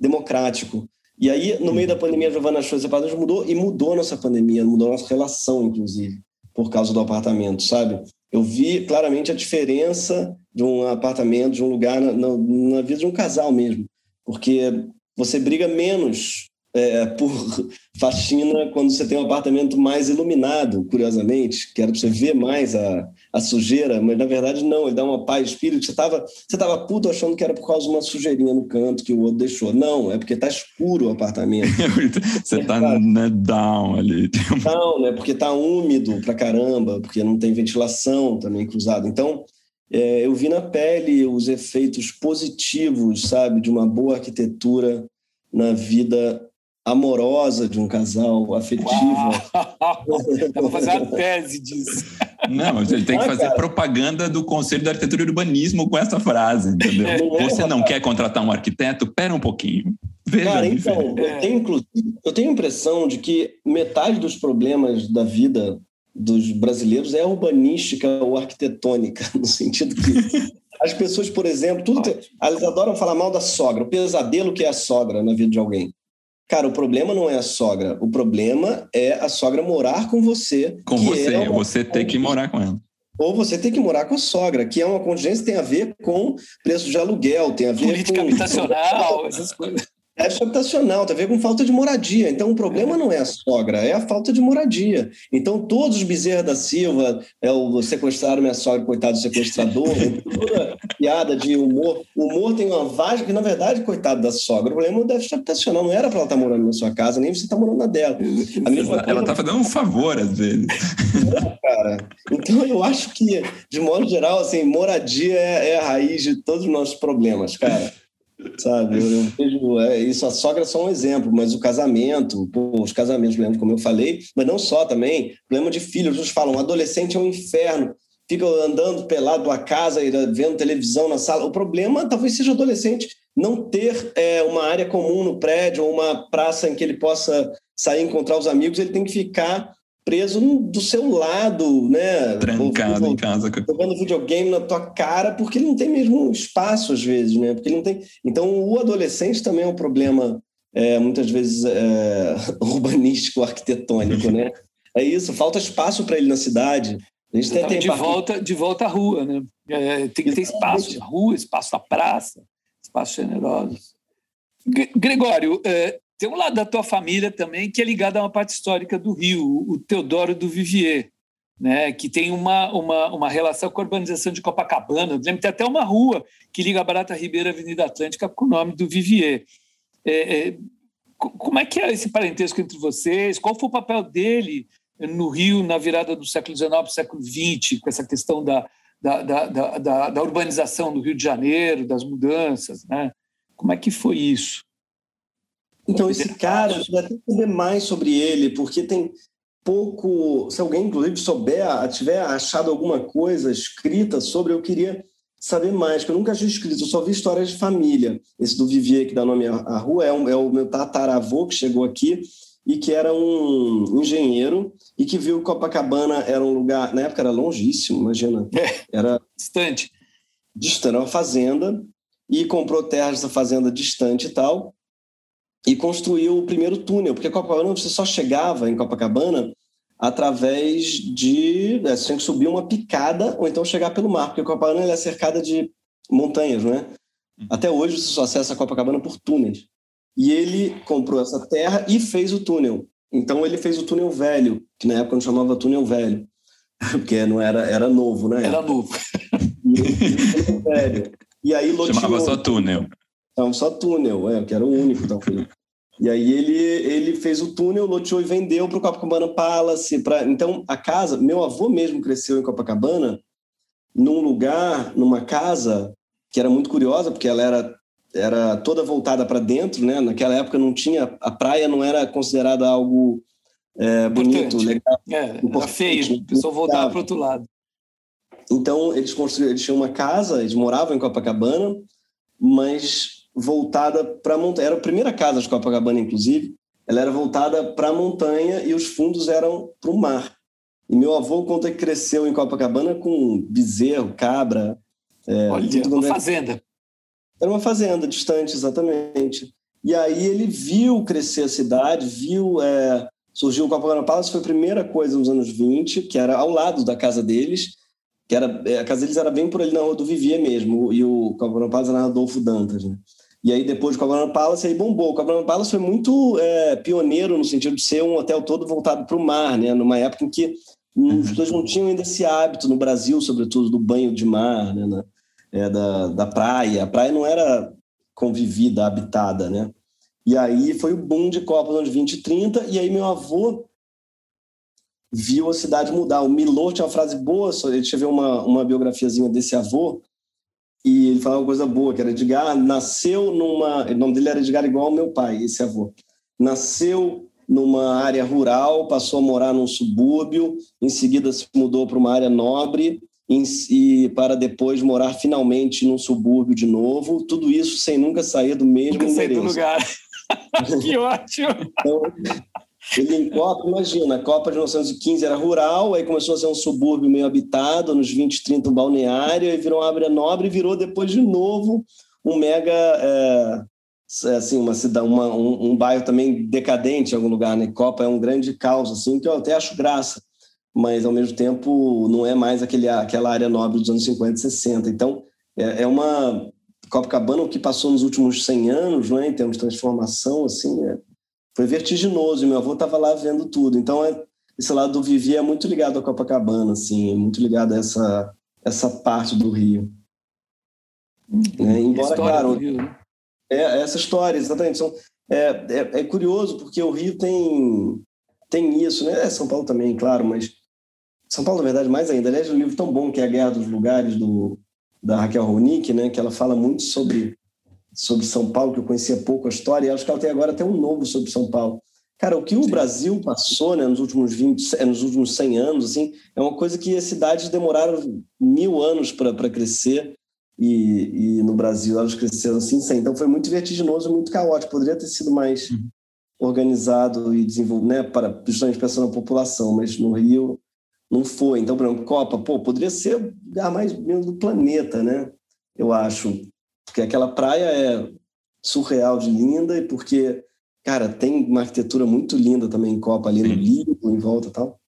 democrático. E aí, no meio da pandemia, a Giovana Show Separadas mudou e mudou a nossa pandemia, mudou a nossa relação, inclusive por causa do apartamento, sabe? Eu vi claramente a diferença de um apartamento, de um lugar na, na, na vida de um casal mesmo, porque você briga menos é, por faxina quando você tem um apartamento mais iluminado, curiosamente, que era para você ver mais a, a sujeira, mas na verdade não, ele dá uma paz espírito. Você estava você tava puto achando que era por causa de uma sujeirinha no canto que o outro deixou. Não, é porque está escuro o apartamento. você está né, down ali. Down, né? Porque está úmido pra caramba, porque não tem ventilação também cruzada. Então, é, eu vi na pele os efeitos positivos, sabe, de uma boa arquitetura na vida amorosa de um casal, afetiva. Eu vou fazer uma tese disso. Não, ele tem que ah, fazer cara. propaganda do Conselho de Arquitetura e Urbanismo com essa frase, entendeu? Não é, Você não quer contratar um arquiteto? Pera um pouquinho. Veja cara, então, eu tenho, eu tenho a impressão de que metade dos problemas da vida dos brasileiros é urbanística ou arquitetônica, no sentido que as pessoas, por exemplo, tudo, elas adoram falar mal da sogra, o pesadelo que é a sogra na vida de alguém. Cara, o problema não é a sogra. O problema é a sogra morar com você. Com você, é você ter que morar com ela. Ou você ter que morar com a sogra, que é uma contingência que tem a ver com preço de aluguel, tem a ver Política com... habitacional, essas coisas. É habitacional, tem a ver com falta de moradia. Então, o problema não é a sogra, é a falta de moradia. Então, todos os Bezerra da Silva, é o sequestraram minha sogra, coitado do sequestrador, toda piada de humor. O humor tem uma vagem que, na verdade, coitado da sogra, o problema é o déficit habitacional. Não era para ela estar tá morando na sua casa, nem você estar tá morando na dela. ela está fazendo um favor, às vezes. É, cara. Então, eu acho que, de modo geral, assim, moradia é, é a raiz de todos os nossos problemas, cara sabe? Eu, vejo é, isso, a sogra é só um exemplo, mas o casamento, pô, os casamentos, lembro como eu falei, mas não só também, problema de filhos, eles falam, adolescente é um inferno, fica andando pelado a casa, vendo televisão na sala. O problema talvez seja adolescente não ter é, uma área comum no prédio ou uma praça em que ele possa sair encontrar os amigos, ele tem que ficar preso do seu lado, né? Trancado em casa. Jogando videogame na tua cara, porque ele não tem mesmo espaço às vezes, né? Porque ele não tem. Então, o adolescente também é um problema, é, muitas vezes, é, urbanístico, arquitetônico, né? É isso, falta espaço para ele na cidade. A gente tem, tem de, volta, de volta à rua, né? É, tem que ter espaço na rua, espaço na praça, espaços generosos. Gregório, é, tem um lado da tua família também que é ligado a uma parte histórica do Rio, o Teodoro do Vivier, né, que tem uma, uma, uma relação com a urbanização de Copacabana. Eu lembro tem até uma rua que liga a Barata Ribeira à Avenida Atlântica com o nome do Vivier. É, é, como é que é esse parentesco entre vocês? Qual foi o papel dele no Rio na virada do século XIX para o século XX, com essa questão da, da, da, da, da urbanização do Rio de Janeiro, das mudanças? Né? Como é que foi isso? Então, esse cara, eu até saber mais sobre ele, porque tem. pouco. Se alguém, inclusive, souber, tiver achado alguma coisa escrita sobre, eu queria saber mais, que eu nunca tinha escrito, eu só vi histórias de família. Esse do Vivier, que dá nome à rua, é, um, é o meu tataravô que chegou aqui e que era um engenheiro e que viu que Copacabana era um lugar, na época era longíssimo, imagina. É, era distante. Distante, era uma fazenda e comprou terras dessa fazenda distante e tal e construiu o primeiro túnel, porque Copacabana você só chegava em Copacabana através de. É, você tinha que subir uma picada ou então chegar pelo mar, porque Copacabana é cercada de montanhas, não é? Uhum. Até hoje você só acessa Copacabana por túneis. E ele comprou essa terra e fez o túnel. Então ele fez o túnel velho, que na época não chamava túnel velho, porque não era, era novo, né? Era novo. E velho. E aí loteou. Chamava só túnel. Então, só túnel, é, que era o único. Então, e aí ele, ele fez o túnel, loteou e vendeu para o Copacabana Palace. Pra... Então, a casa, meu avô mesmo cresceu em Copacabana, num lugar, numa casa que era muito curiosa, porque ela era, era toda voltada para dentro, né? Naquela época não tinha, a praia não era considerada algo é, bonito, legal. É, feio, o pessoal voltava para o outro lado. Então, eles construíram, eles tinham uma casa, eles moravam em Copacabana, mas voltada para a montanha. Era a primeira casa de Copacabana, inclusive. Ela era voltada para a montanha e os fundos eram para o mar. E meu avô conta que cresceu em Copacabana com bezerro, cabra. É, Olha, uma é... fazenda. Era uma fazenda distante, exatamente. E aí ele viu crescer a cidade, viu. É... Surgiu o Copacabana Palace, foi a primeira coisa nos anos 20, que era ao lado da casa deles, que era é, a casa deles era bem por ali na rua do Vivier mesmo, e o Copacabana Palace era na Rodolfo Dantas, né? E aí depois o Copacabana Palace aí bombou. O Copacabana Palace foi muito é, pioneiro no sentido de ser um hotel todo voltado para o mar, né? Numa época em que uhum. as pessoas não tinham ainda esse hábito no Brasil, sobretudo do banho de mar, né? Na, é, da, da praia. A praia não era convivida, habitada, né? E aí foi o boom de Copa nos anos 20 e 30, e aí meu avô viu a cidade mudar. O Milor tinha uma frase boa, ele tinha uma, uma biografiazinha desse avô, e ele falava uma coisa boa, que era Edgar nasceu numa... O nome dele era Edgar igual ao meu pai, esse avô. Nasceu numa área rural, passou a morar num subúrbio, em seguida se mudou para uma área nobre e para depois morar finalmente num subúrbio de novo. Tudo isso sem nunca sair do mesmo nunca endereço. Sair do lugar. que ótimo! Então, ele em Copa, imagina, a Copa de 1915 era rural, aí começou a ser um subúrbio meio habitado, nos 20, 30 um balneário, aí virou uma área nobre e virou depois de novo um mega, é, é assim, uma cidade, uma, um, um, bairro também decadente em algum lugar, né? Copa é um grande caos, assim, que eu até acho graça, mas ao mesmo tempo não é mais aquele, aquela área nobre dos anos 50 e 60. Então, é, é uma Copacabana, o que passou nos últimos 100 anos, né, em termos de transformação, assim, é, foi vertiginoso. Meu avô estava lá vendo tudo. Então, é, esse lado do Vivi é muito ligado a Copacabana, assim, é muito ligado a essa, essa parte do Rio. É, embora, claro, Rio, né? é, essa história, exatamente. São, é, é, é, curioso porque o Rio tem, tem isso, né? É São Paulo também, claro, mas São Paulo, na verdade, mais ainda. Aliás, um livro tão bom que é A Guerra dos Lugares, do, da Raquel Ronick, né? Que ela fala muito sobre sobre São Paulo, que eu conhecia pouco a história, e acho que ela tem agora até um novo sobre São Paulo. Cara, o que o Sim. Brasil passou né, nos, últimos 20, é, nos últimos 100 anos, assim, é uma coisa que as cidades demoraram mil anos para crescer, e, e, no Brasil elas cresceram assim, sem. Então foi muito vertiginoso, muito caótico. Poderia ter sido mais uhum. organizado e desenvolvido, né, para, justamente pensando na população, mas no Rio não foi. Então, por exemplo, Copa, pô, poderia ser o lugar mais do planeta, né? Eu acho. Porque aquela praia é surreal de linda e porque, cara, tem uma arquitetura muito linda também em Copa, ali no Lido, em volta e tal.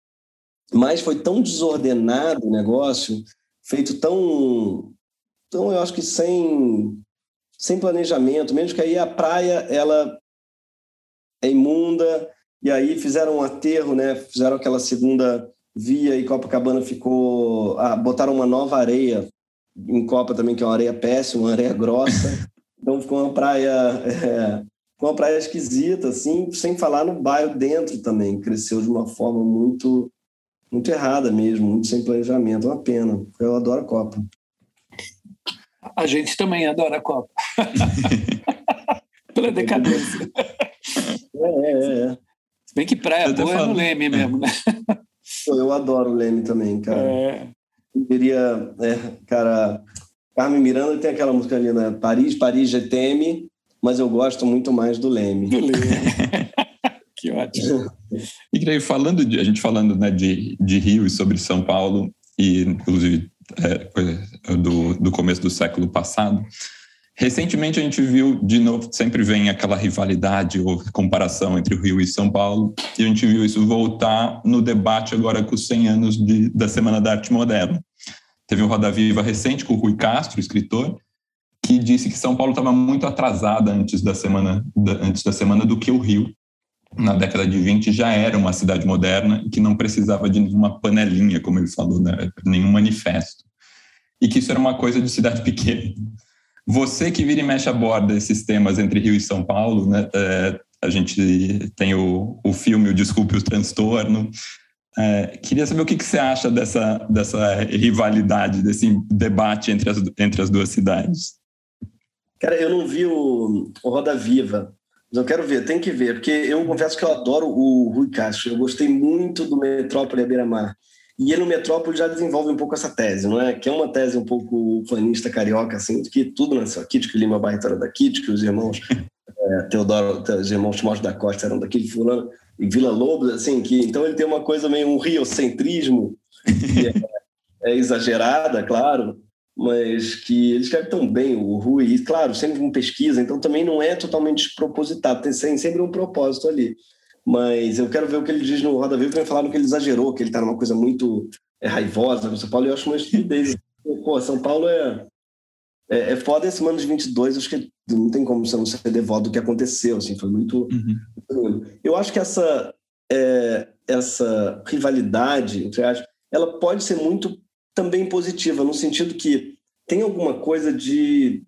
Mas foi tão desordenado o negócio, feito tão, tão eu acho que sem, sem planejamento, mesmo que aí a praia, ela é imunda, e aí fizeram um aterro, né? Fizeram aquela segunda via e Copacabana ficou... Ah, botaram uma nova areia em Copa também, que é uma areia péssima, uma areia grossa. Então ficou uma praia, é, uma praia esquisita, assim, sem falar no bairro dentro também. Cresceu de uma forma muito, muito errada mesmo, muito sem planejamento. Uma pena. Eu adoro a Copa. A gente também adora a Copa. Pela decadência. É, é, é. Se bem que praia boa é no Leme mesmo, né? Eu adoro o Leme também, cara. É. Queria, é, cara, Carmen Miranda tem aquela música ali, né? Paris, Paris, GTM, mas eu gosto muito mais do Leme. Do Leme. que ótimo. E creio, falando de, a gente falando né, de, de Rio e sobre São Paulo, e inclusive é, do, do começo do século passado, Recentemente a gente viu, de novo, sempre vem aquela rivalidade ou comparação entre o Rio e São Paulo, e a gente viu isso voltar no debate agora com os 100 anos de, da Semana da Arte Moderna. Teve um Roda Viva recente com o Rui Castro, escritor, que disse que São Paulo estava muito atrasada antes da semana da, antes da semana do que o Rio. Na década de 20 já era uma cidade moderna e que não precisava de nenhuma panelinha, como ele falou, né? nenhum manifesto. E que isso era uma coisa de cidade pequena. Você que vira e mexe a borda esses temas entre Rio e São Paulo, né? É, a gente tem o, o filme O Desculpe o Transtorno. É, queria saber o que, que você acha dessa, dessa rivalidade, desse debate entre as, entre as duas cidades. Cara, eu não vi o, o Roda Viva, mas eu quero ver, tem que ver, porque eu confesso que eu adoro o Rui Castro. Eu gostei muito do Metrópole à Beira-Mar. E ele no Metrópole já desenvolve um pouco essa tese, não é? Que é uma tese um pouco planista carioca, assim, de que tudo nasceu aqui, de que Lima Barreto era daqui, de que os irmãos é, Teodoro, os irmãos Timóteo da Costa eram daqui, de fulano, e Vila Lobos, assim, que então ele tem uma coisa meio um riocentrismo, que é, é exagerada, claro, mas que ele escreve tão bem, o Rui, e claro, sempre com pesquisa, então também não é totalmente despropositado, tem sempre um propósito ali. Mas eu quero ver o que ele diz no Roda Viva, porque falaram que ele exagerou, que ele está numa coisa muito é, raivosa no São Paulo, eu acho uma estupidez. Pô, São Paulo é, é, é foda esse ano de 22, acho que não tem como você não ser devoto do que aconteceu, assim, foi muito... Uhum. Eu acho que essa, é, essa rivalidade, entre aspas, ela pode ser muito também positiva, no sentido que tem alguma coisa de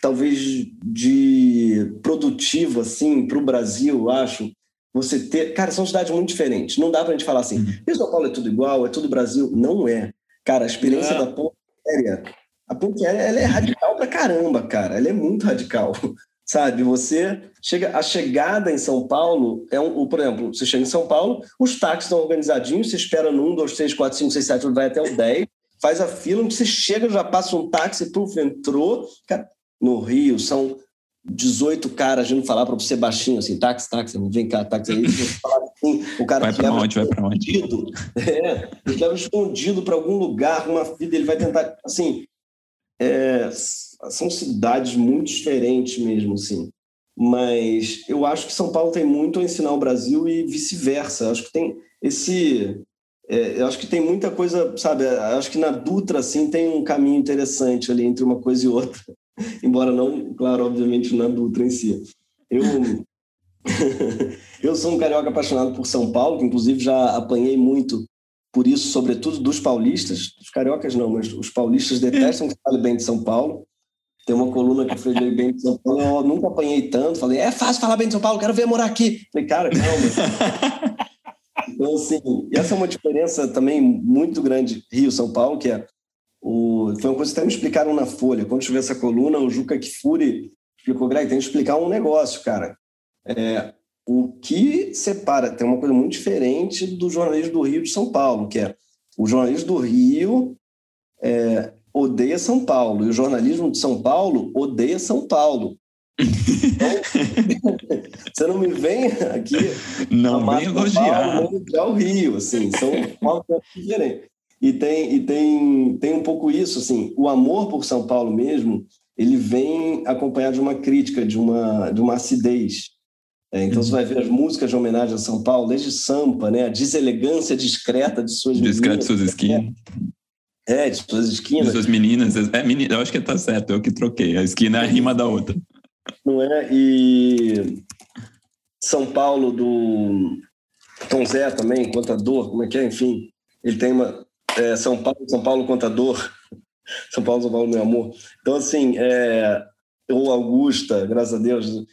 talvez de produtivo assim para o Brasil, acho, você ter. Cara, são cidades muito diferentes. Não dá pra gente falar assim, uhum. São Paulo é tudo igual, é tudo Brasil. Não é. Cara, a experiência da ponte aérea, a ponte aérea ela é radical pra caramba, cara. Ela é muito radical. Sabe, você chega. A chegada em São Paulo é um. Por exemplo, você chega em São Paulo, os táxis estão organizadinhos, você espera no 1, 2, 3, 4, 5, 6, 7, vai até o 10, faz a fila, onde você chega, já passa um táxi, puf, entrou. Cara, no Rio, são 18 caras vindo falar para você baixinho, assim, táxi, táxi, vem cá, táxi. Aí assim, o cara vai para onde, vai para onde? É, ele leva escondido para algum lugar, uma vida, ele vai tentar, assim, é, são cidades muito diferentes mesmo, assim. Mas eu acho que São Paulo tem muito a ensinar o Brasil e vice-versa. Acho que tem esse, é, eu acho que tem muita coisa, sabe? Acho que na Dutra, assim, tem um caminho interessante ali entre uma coisa e outra. embora não, claro, obviamente na Dutra em si. Eu, eu sou um carioca apaixonado por São Paulo, que inclusive já apanhei muito por isso, sobretudo dos paulistas. Os cariocas não, mas os paulistas detestam que fale bem de São Paulo. Tem uma coluna que falei bem de São Paulo, eu nunca apanhei tanto. Falei, é fácil falar bem de São Paulo, quero ver morar aqui. Falei, cara, calma. então, assim, essa é uma diferença também muito grande Rio-São Paulo, que é o, foi uma coisa que até me explicaram na Folha. Quando tive essa coluna, o Juca Kifuri explicou, Greg, tem que explicar um negócio, cara. É, o que separa, tem uma coisa muito diferente do jornalismo do Rio de São Paulo, que é o jornalismo do Rio é, odeia São Paulo, e o jornalismo de São Paulo odeia São Paulo. Então, você não me vem aqui. Não vem elogiar. Paulo, o Rio, assim, são formas diferentes. E tem, e tem, tem um pouco isso, assim, o amor por São Paulo mesmo, ele vem acompanhado de uma crítica, de uma, de uma acidez. É, então, uhum. você vai ver as músicas de homenagem a São Paulo, desde Sampa, né? a deselegância discreta de suas Discreta de suas esquinas. É, de suas esquinas. De suas meninas. É, menina, eu acho que tá certo, eu que troquei. A esquina é a rima da outra. Não é? E São Paulo do Tom Zé também, contador, como é que é? Enfim, ele tem uma, é, São Paulo, São Paulo contador, São Paulo, São Paulo, meu amor. Então, assim, é, o Augusta, graças a Deus,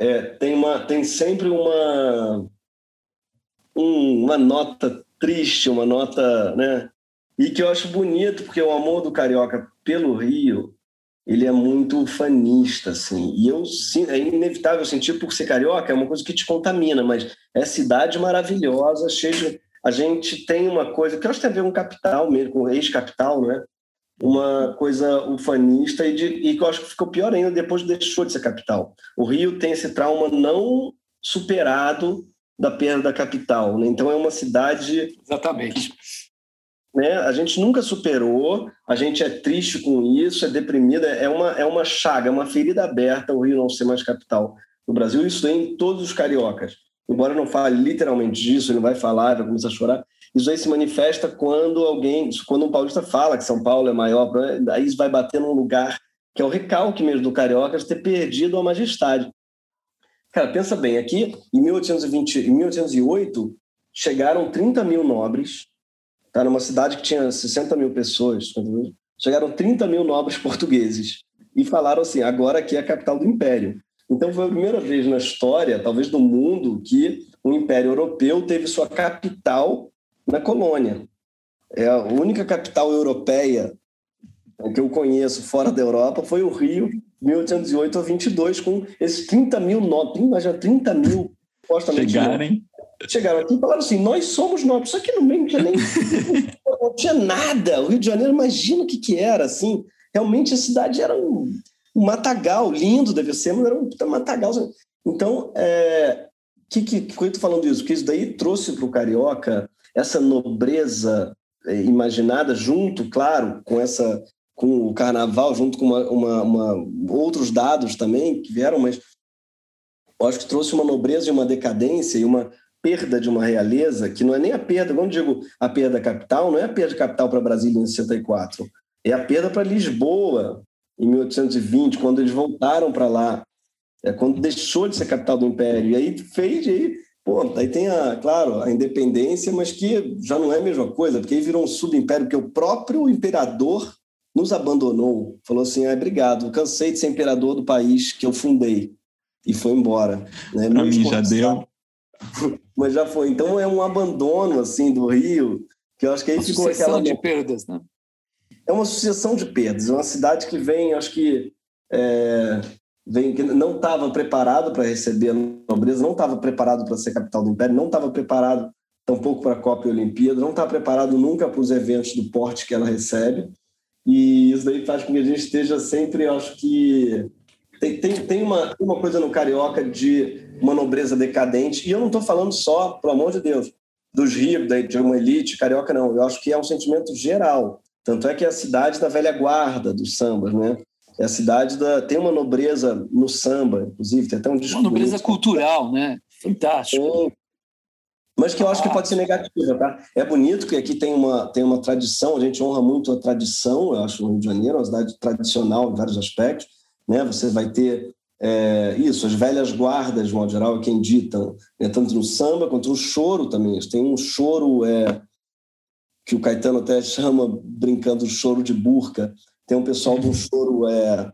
é, tem, uma, tem sempre uma, um, uma nota triste, uma nota, né? E que eu acho bonito, porque o amor do carioca pelo Rio ele é muito fanista, assim. E eu é inevitável sentir por ser carioca, é uma coisa que te contamina, mas é cidade maravilhosa, cheia de. A gente tem uma coisa que eu acho que tem a ver com capital mesmo, com ex-capital, né? Uma coisa ufanista e, de, e que eu acho que ficou pior ainda depois deixou de ser capital. O Rio tem esse trauma não superado da perda da capital, né? Então é uma cidade. Exatamente né? A gente nunca superou, a gente é triste com isso, é deprimida, é uma, é uma chaga, é uma ferida aberta o Rio não ser mais capital do Brasil. Isso tem em todos os cariocas. Embora não fale literalmente disso, ele vai falar, vai começar a chorar. Isso aí se manifesta quando alguém, quando um paulista fala que São Paulo é maior, aí isso vai bater num lugar que é o recalque mesmo do carioca de ter perdido a majestade. Cara, pensa bem, aqui em 1820, em 1808 chegaram 30 mil nobres Tá numa cidade que tinha 60 mil pessoas. Chegaram 30 mil nobres portugueses e falaram assim: agora aqui é a capital do império. Então foi a primeira vez na história, talvez do mundo, que o Império Europeu teve sua capital na colônia. É a única capital europeia que eu conheço fora da Europa foi o Rio, 1808 a 22, com esses 30 mil nobres. Imagina, 30 mil Chegarem chegaram aqui e falaram assim: nós somos nobres. Só que no meio não tinha nem. não tinha nada. O Rio de Janeiro, imagina o que, que era, assim. Realmente a cidade era um, um matagal, lindo deve ser, mas era um matagal. Então, é, que, que, que eu estou falando isso? Que isso daí trouxe para o carioca essa nobreza é, imaginada junto, claro, com essa com o carnaval, junto com uma, uma, uma, outros dados também que vieram, mas acho que trouxe uma nobreza e uma decadência e uma perda de uma realeza, que não é nem a perda, quando digo a perda capital, não é a perda capital para Brasília em 64, é a perda para Lisboa em 1820, quando eles voltaram para lá, é quando deixou de ser capital do império, e aí fez, aí, pô, aí tem, a, claro, a independência, mas que já não é a mesma coisa, porque aí virou um subimpério, porque o próprio imperador nos abandonou, falou assim, ah, obrigado, cansei de ser imperador do país que eu fundei, e foi embora. Né? Para mim já deu mas já foi. Então é um abandono assim do Rio, que eu acho que aí ficou aquela de perdas, né? É uma sucessão de perdas. É uma cidade que vem, acho que é, vem que não estava preparado para receber a nobreza, não estava preparado para ser capital do império, não estava preparado tampouco para a Copa e a Olimpíada, não está preparado nunca para os eventos do porte que ela recebe. E isso daí faz com que a gente esteja sempre, acho que tem, tem, tem uma, uma coisa no carioca de uma nobreza decadente, e eu não estou falando só, pelo amor de Deus, dos ricos, de uma elite carioca, não. Eu acho que é um sentimento geral. Tanto é que é a cidade da velha guarda dos sambas, né? É a cidade da. Tem uma nobreza no samba, inclusive, tem até um disco. Uma nobreza cultural, né? Fantástico. mas que eu acho que pode ser negativa, tá? É bonito que aqui tem uma, tem uma tradição, a gente honra muito a tradição, eu acho, no Rio de Janeiro, uma cidade tradicional em vários aspectos, né? Você vai ter é, isso, as velhas guardas, de modo geral, é quem ditam, né? tanto no samba quanto no choro também. Tem um choro é, que o Caetano até chama, brincando, choro de burca. Tem um pessoal do choro é,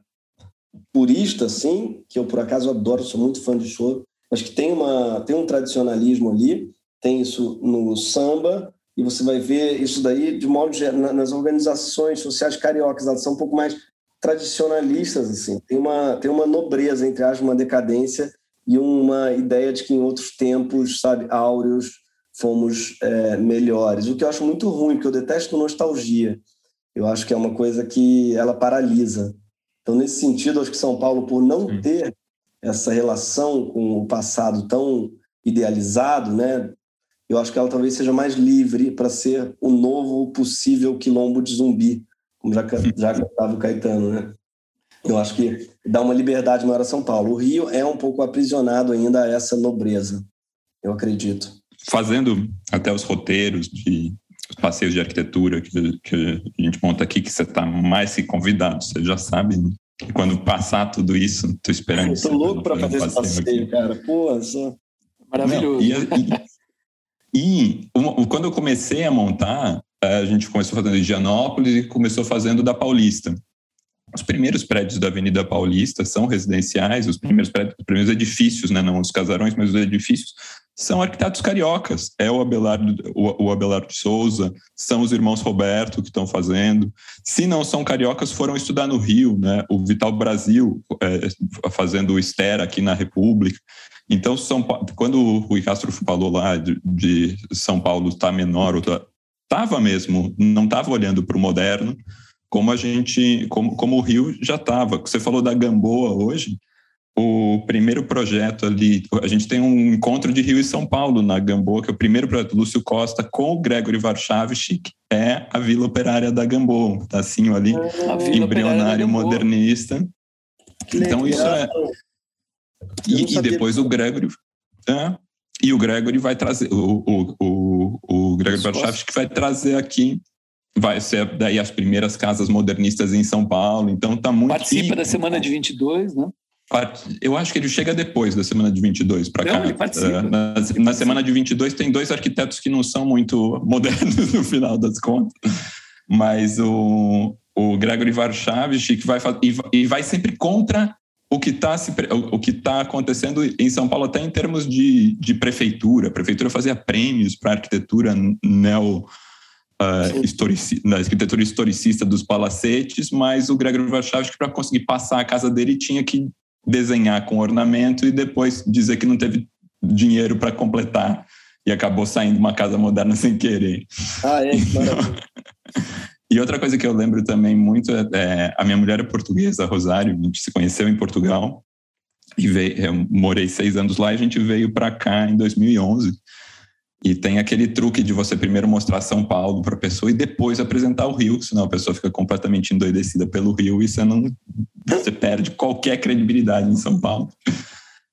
purista, assim, que eu por acaso adoro, sou muito fã de choro, mas que tem, uma, tem um tradicionalismo ali, tem isso no samba, e você vai ver isso daí de modo geral nas organizações sociais cariocas, elas são um pouco mais tradicionalistas, assim. Tem uma, tem uma nobreza, entre aspas, uma decadência e uma ideia de que em outros tempos, sabe, áureos, fomos é, melhores. O que eu acho muito ruim, porque eu detesto nostalgia. Eu acho que é uma coisa que ela paralisa. Então, nesse sentido, acho que São Paulo, por não Sim. ter essa relação com o passado tão idealizado, né? Eu acho que ela talvez seja mais livre para ser o novo possível quilombo de zumbi, como já, já cantava o Caetano, né? Eu acho que dá uma liberdade maior a São Paulo. O Rio é um pouco aprisionado ainda a essa nobreza, eu acredito. Fazendo até os roteiros de os passeios de arquitetura que, que a gente monta aqui, que você está mais que convidado, você já sabe, né? E quando passar tudo isso, estou esperando. Estou louco para fazer esse passeio, cara. Pô, só... Maravilhoso. Não, e, e, e, quando eu comecei a montar, a gente começou fazendo de Gianópolis e começou fazendo da Paulista. Os primeiros prédios da Avenida Paulista são residenciais, os primeiros prédios, os primeiros edifícios, né, não os casarões, mas os edifícios são arquitetos cariocas. É o Abelardo, o, Abelardo de Souza, são os irmãos Roberto que estão fazendo. Se não são cariocas, foram estudar no Rio, né? O Vital Brasil é, fazendo o Estera aqui na República. Então, São quando o Rui Castro falou lá de, de São Paulo está menor, estava mesmo, não estava olhando para o moderno, como a gente, como, como o Rio já estava. Você falou da Gamboa hoje, o primeiro projeto ali, a gente tem um encontro de Rio e São Paulo na Gamboa, que é o primeiro projeto Lúcio Costa com o Gregory Warchavchik, é a Vila Operária da Gamboa, um pedacinho ali, embrionário modernista. Então isso é... E, e, depois o Gregory... É, e o Gregory vai trazer, o, o, o, o Gregory Warchavchik vai trazer aqui vai ser daí as primeiras casas modernistas em São Paulo, então tá muito... Participa da Semana de 22, né? Eu acho que ele chega depois da semana de 22 para cá. Ele participa. É, na, na semana de 22 tem dois arquitetos que não são muito modernos no final das contas, mas o, o Gregory Varchavich que vai e, vai sempre contra o que está o, que tá acontecendo em São Paulo até em termos de, de prefeitura. A prefeitura fazia prêmios para arquitetura neo Uh, historici, na arquitetura historicista dos palacetes, mas o Gregory Warchavchik, para conseguir passar a casa dele, tinha que desenhar com ornamento e depois dizer que não teve dinheiro para completar e acabou saindo uma casa moderna sem querer. Ah, é? e outra coisa que eu lembro também muito é, é, a minha mulher é portuguesa, Rosário, a gente se conheceu em Portugal e veio, eu morei seis anos lá e a gente veio para cá em 2011 e tem aquele truque de você primeiro mostrar São Paulo para a pessoa e depois apresentar o Rio, senão a pessoa fica completamente endoidecida pelo Rio e você não você perde qualquer credibilidade em São Paulo.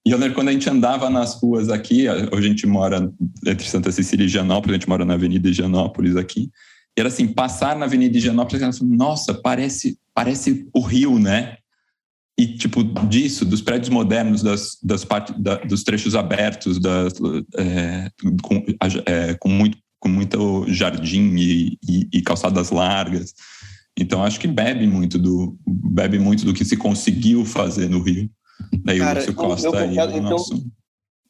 E eu lembro quando a gente andava nas ruas aqui, hoje a gente mora entre Santa Cecília e Higienópolis, a gente mora na Avenida Higienópolis aqui. E era assim, passar na Avenida Higienópolis, assim, nossa, parece parece o Rio, né? E tipo disso dos prédios modernos das, das partes da, dos trechos abertos das, é, com, é, com, muito com muito jardim e, e, e, calçadas largas. Então acho que bebe muito do bebe muito do que se conseguiu fazer no Rio. Daí Cara, o Lúcio Costa eu, eu, aí então, nosso...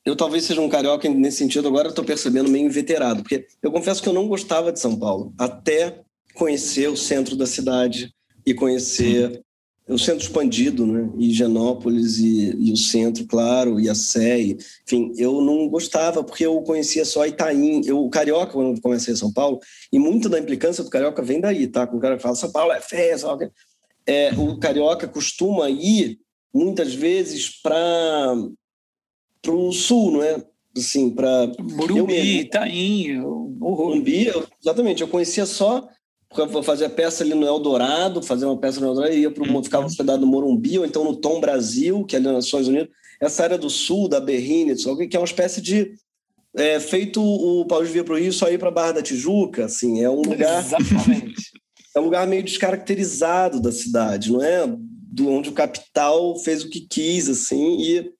eu talvez seja um carioca nesse sentido agora estou percebendo meio inveterado porque eu confesso que eu não gostava de São Paulo até conhecer o centro da cidade e conhecer o centro expandido, né? Higienópolis e, e, o centro, claro, e a Sé. Enfim, eu não gostava, porque eu conhecia só Itaim. Eu, o Carioca, quando eu comecei em São Paulo, e muito da implicância do Carioca vem daí, tá? Com o cara que fala, São Paulo é feio, sabe? É, o Carioca costuma ir, muitas vezes, para o sul, não é? Assim, para... Morumbi, Itaim, Morumbi, exatamente. Eu conhecia só eu fazia peça ali no Eldorado, fazer uma peça no Eldorado, ia para uhum. ficava hospedado no Morumbi, ou então no Tom Brasil, que é ali nas Nações Unidas. Essa área do sul, da Berrine, que é uma espécie de. É, feito o Paulo vir para o Rio, só ir para a Barra da Tijuca, assim, é um lugar. Exatamente. é um lugar meio descaracterizado da cidade, não é? Do onde o capital fez o que quis, assim, e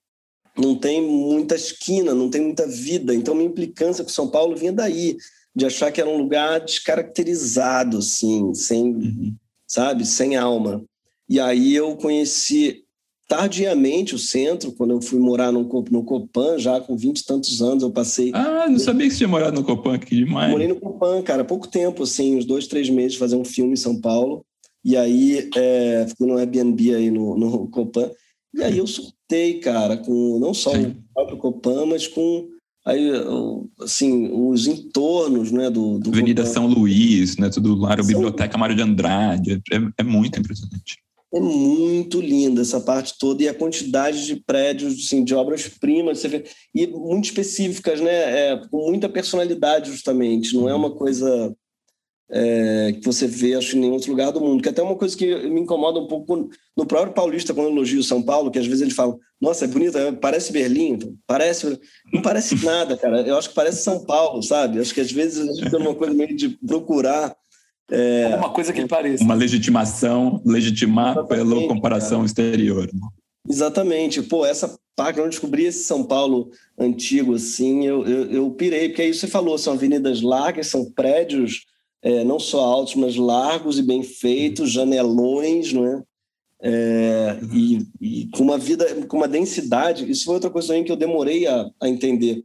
não tem muita esquina, não tem muita vida. Então, minha implicância com São Paulo vinha daí de achar que era um lugar descaracterizado, assim, sem, uhum. sabe, sem alma. E aí eu conheci tardiamente o centro, quando eu fui morar no, no Copan, já com vinte e tantos anos, eu passei... Ah, não sabia que você tinha morado no Copan, que demais. Morei no Copan, cara, pouco tempo, assim, uns dois, três meses, fazer um filme em São Paulo, e aí é, fui no Airbnb aí no, no Copan, e aí eu surtei, cara, com não só Sim. o próprio Copan, mas com aí assim os entornos né do, do Avenida São Luís né tudo lá a biblioteca Mário de Andrade é, é, muito impressionante. É muito linda essa parte toda e a quantidade de prédios assim, de obras primas você vê, e muito específicas né é, com muita personalidade justamente não é uma coisa é, que você vê, acho, em nenhum outro lugar do mundo. Que é até uma coisa que me incomoda um pouco no próprio paulista, quando eu elogio São Paulo, que às vezes eles falam, nossa, é bonita, é, parece Berlim, então, parece... Não parece nada, cara. Eu acho que parece São Paulo, sabe? Acho que às vezes a gente tem uma coisa meio de procurar... É, uma coisa que pareça. Uma legitimação, legitimar Exatamente, pela comparação cara. exterior. Exatamente. Pô, essa parte, quando eu descobri esse São Paulo antigo, assim, eu, eu, eu pirei, porque aí você falou, são avenidas largas, são prédios é, não só altos, mas largos e bem feitos, janelões, não é? é e, e, com uma vida, com uma densidade. Isso foi outra coisa também que eu demorei a, a entender.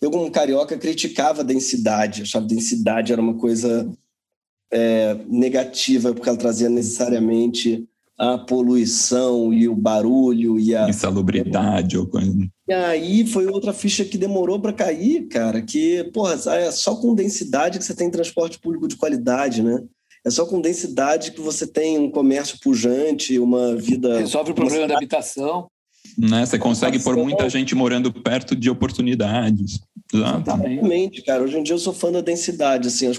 Eu, como carioca, criticava a densidade, achava que densidade era uma coisa é, negativa, porque ela trazia necessariamente a poluição e o barulho e a insalubridade ou coisa. E aí foi outra ficha que demorou para cair, cara, que, porra, é só com densidade que você tem transporte público de qualidade, né? É só com densidade que você tem um comércio pujante, uma vida. Resolve o problema da habitação. Né? Você consegue pôr muita gente morando perto de oportunidades. Exatamente, cara. Hoje em dia eu sou fã da densidade, assim.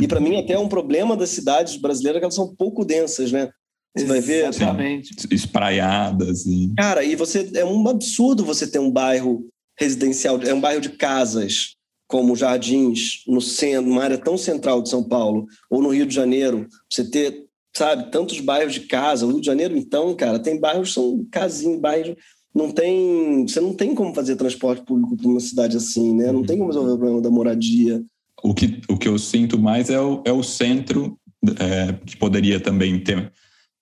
E para mim até é um problema das cidades brasileiras que elas são pouco densas, né? Você vai ver. Exatamente. Espraiadas. E... Cara, e você é um absurdo você ter um bairro residencial, é um bairro de casas como Jardins, no centro, numa área tão central de São Paulo, ou no Rio de Janeiro, você ter, sabe, tantos bairros de casa. O Rio de Janeiro, então, cara, tem bairros são casinhos, bairros não tem, você não tem como fazer transporte público para uma cidade assim, né? Não tem como resolver o problema da moradia. O que, o que eu sinto mais é o, é o centro é, que poderia também ter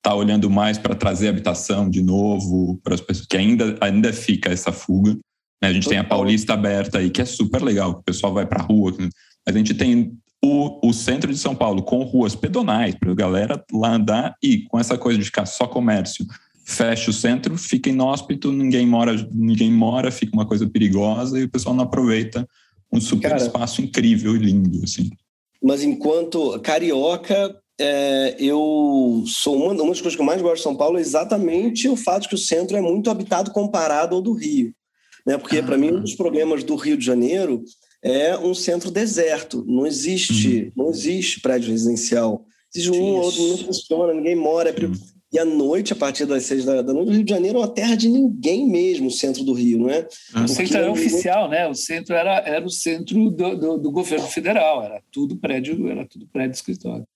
tá olhando mais para trazer habitação de novo para as pessoas que ainda ainda fica essa fuga né? A gente tem a Paulista aberta aí, que é super legal, o pessoal vai para a rua. A gente tem o, o centro de São Paulo com ruas pedonais, para a galera lá andar e com essa coisa de ficar só comércio. Fecha o centro, fica inóspito, ninguém mora, ninguém mora, fica uma coisa perigosa e o pessoal não aproveita um super Cara, espaço incrível e lindo, assim. Mas enquanto carioca, é, eu sou uma, uma das coisas que eu mais gosto de São Paulo é exatamente o fato de que o centro é muito habitado comparado ao do Rio. Né? Porque, ah. para mim, um dos problemas do Rio de Janeiro é um centro deserto. Não existe, uhum. não existe prédio residencial. Existe um ou outro, não funciona, ninguém mora. É uhum. E à noite, a partir das seis da, noite, o Rio de Janeiro é uma terra de ninguém mesmo, o centro do Rio, não é? Ah. O centro era oficial, né? O centro era, era o centro do, do, do governo federal, era tudo prédio, era tudo prédio escritório.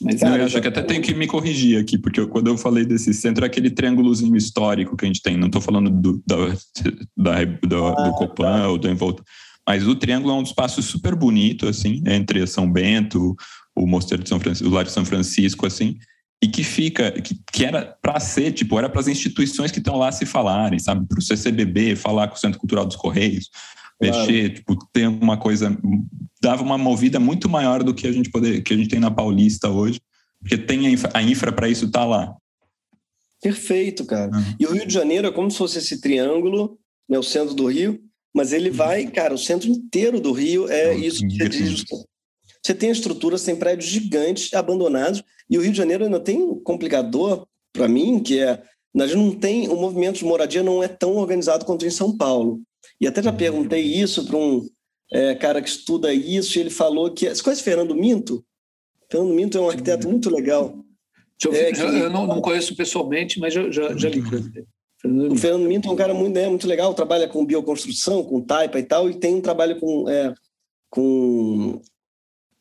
Mas, eu acho que até tenho que me corrigir aqui, porque eu, quando eu falei desse centro, é aquele triângulozinho histórico que a gente tem. Não estou falando do, da, da, do, ah, do Copan tá. ou do Envolto. Mas o triângulo é um espaço super bonito, assim, entre São Bento, o Mosteiro de São Francisco, o Lar de São Francisco, assim, e que fica, que, que era para ser, tipo, era para as instituições que estão lá se falarem, sabe? Para o CCBB falar com o Centro Cultural dos Correios, mexer, tipo, ter uma coisa dava uma movida muito maior do que a gente poder, que a gente tem na Paulista hoje, porque tem a infra, a infra para isso tá lá. Perfeito, cara. Uhum. E o Rio de Janeiro é como se fosse esse triângulo, né, o centro do Rio, mas ele uhum. vai, cara, o centro inteiro do Rio é uhum. isso que você diz. Você tem estruturas, tem prédios gigantes abandonados, e o Rio de Janeiro ainda tem um complicador para mim, que é nós não tem o movimento de moradia não é tão organizado quanto em São Paulo. E até já perguntei isso para um é, cara que estuda isso, e ele falou que. Você conhece Fernando Minto? Fernando Minto é um arquiteto muito legal. Eu, é, que... eu não, não, conheço pessoalmente, mas já, já, já li coisa dele. O Fernando Minto é um cara muito, né, muito legal, trabalha com bioconstrução, com taipa e tal, e tem um trabalho com, é, com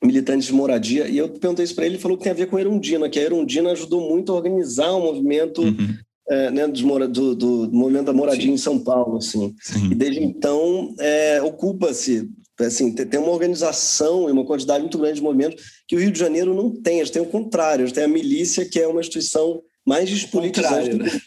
militantes de moradia. E eu perguntei isso para ele, ele falou que tem a ver com a Erundina, que a Erundina ajudou muito a organizar o movimento uhum é, né, do, do, movimento da moradia Sim. em São Paulo, assim. Sim. E desde então é, ocupa-se, assim, tem uma organização e uma quantidade muito grande de movimentos que o Rio de Janeiro não tem. Gente tem o contrário, a gente tem a milícia, que é uma instituição mais despolitizada. Né?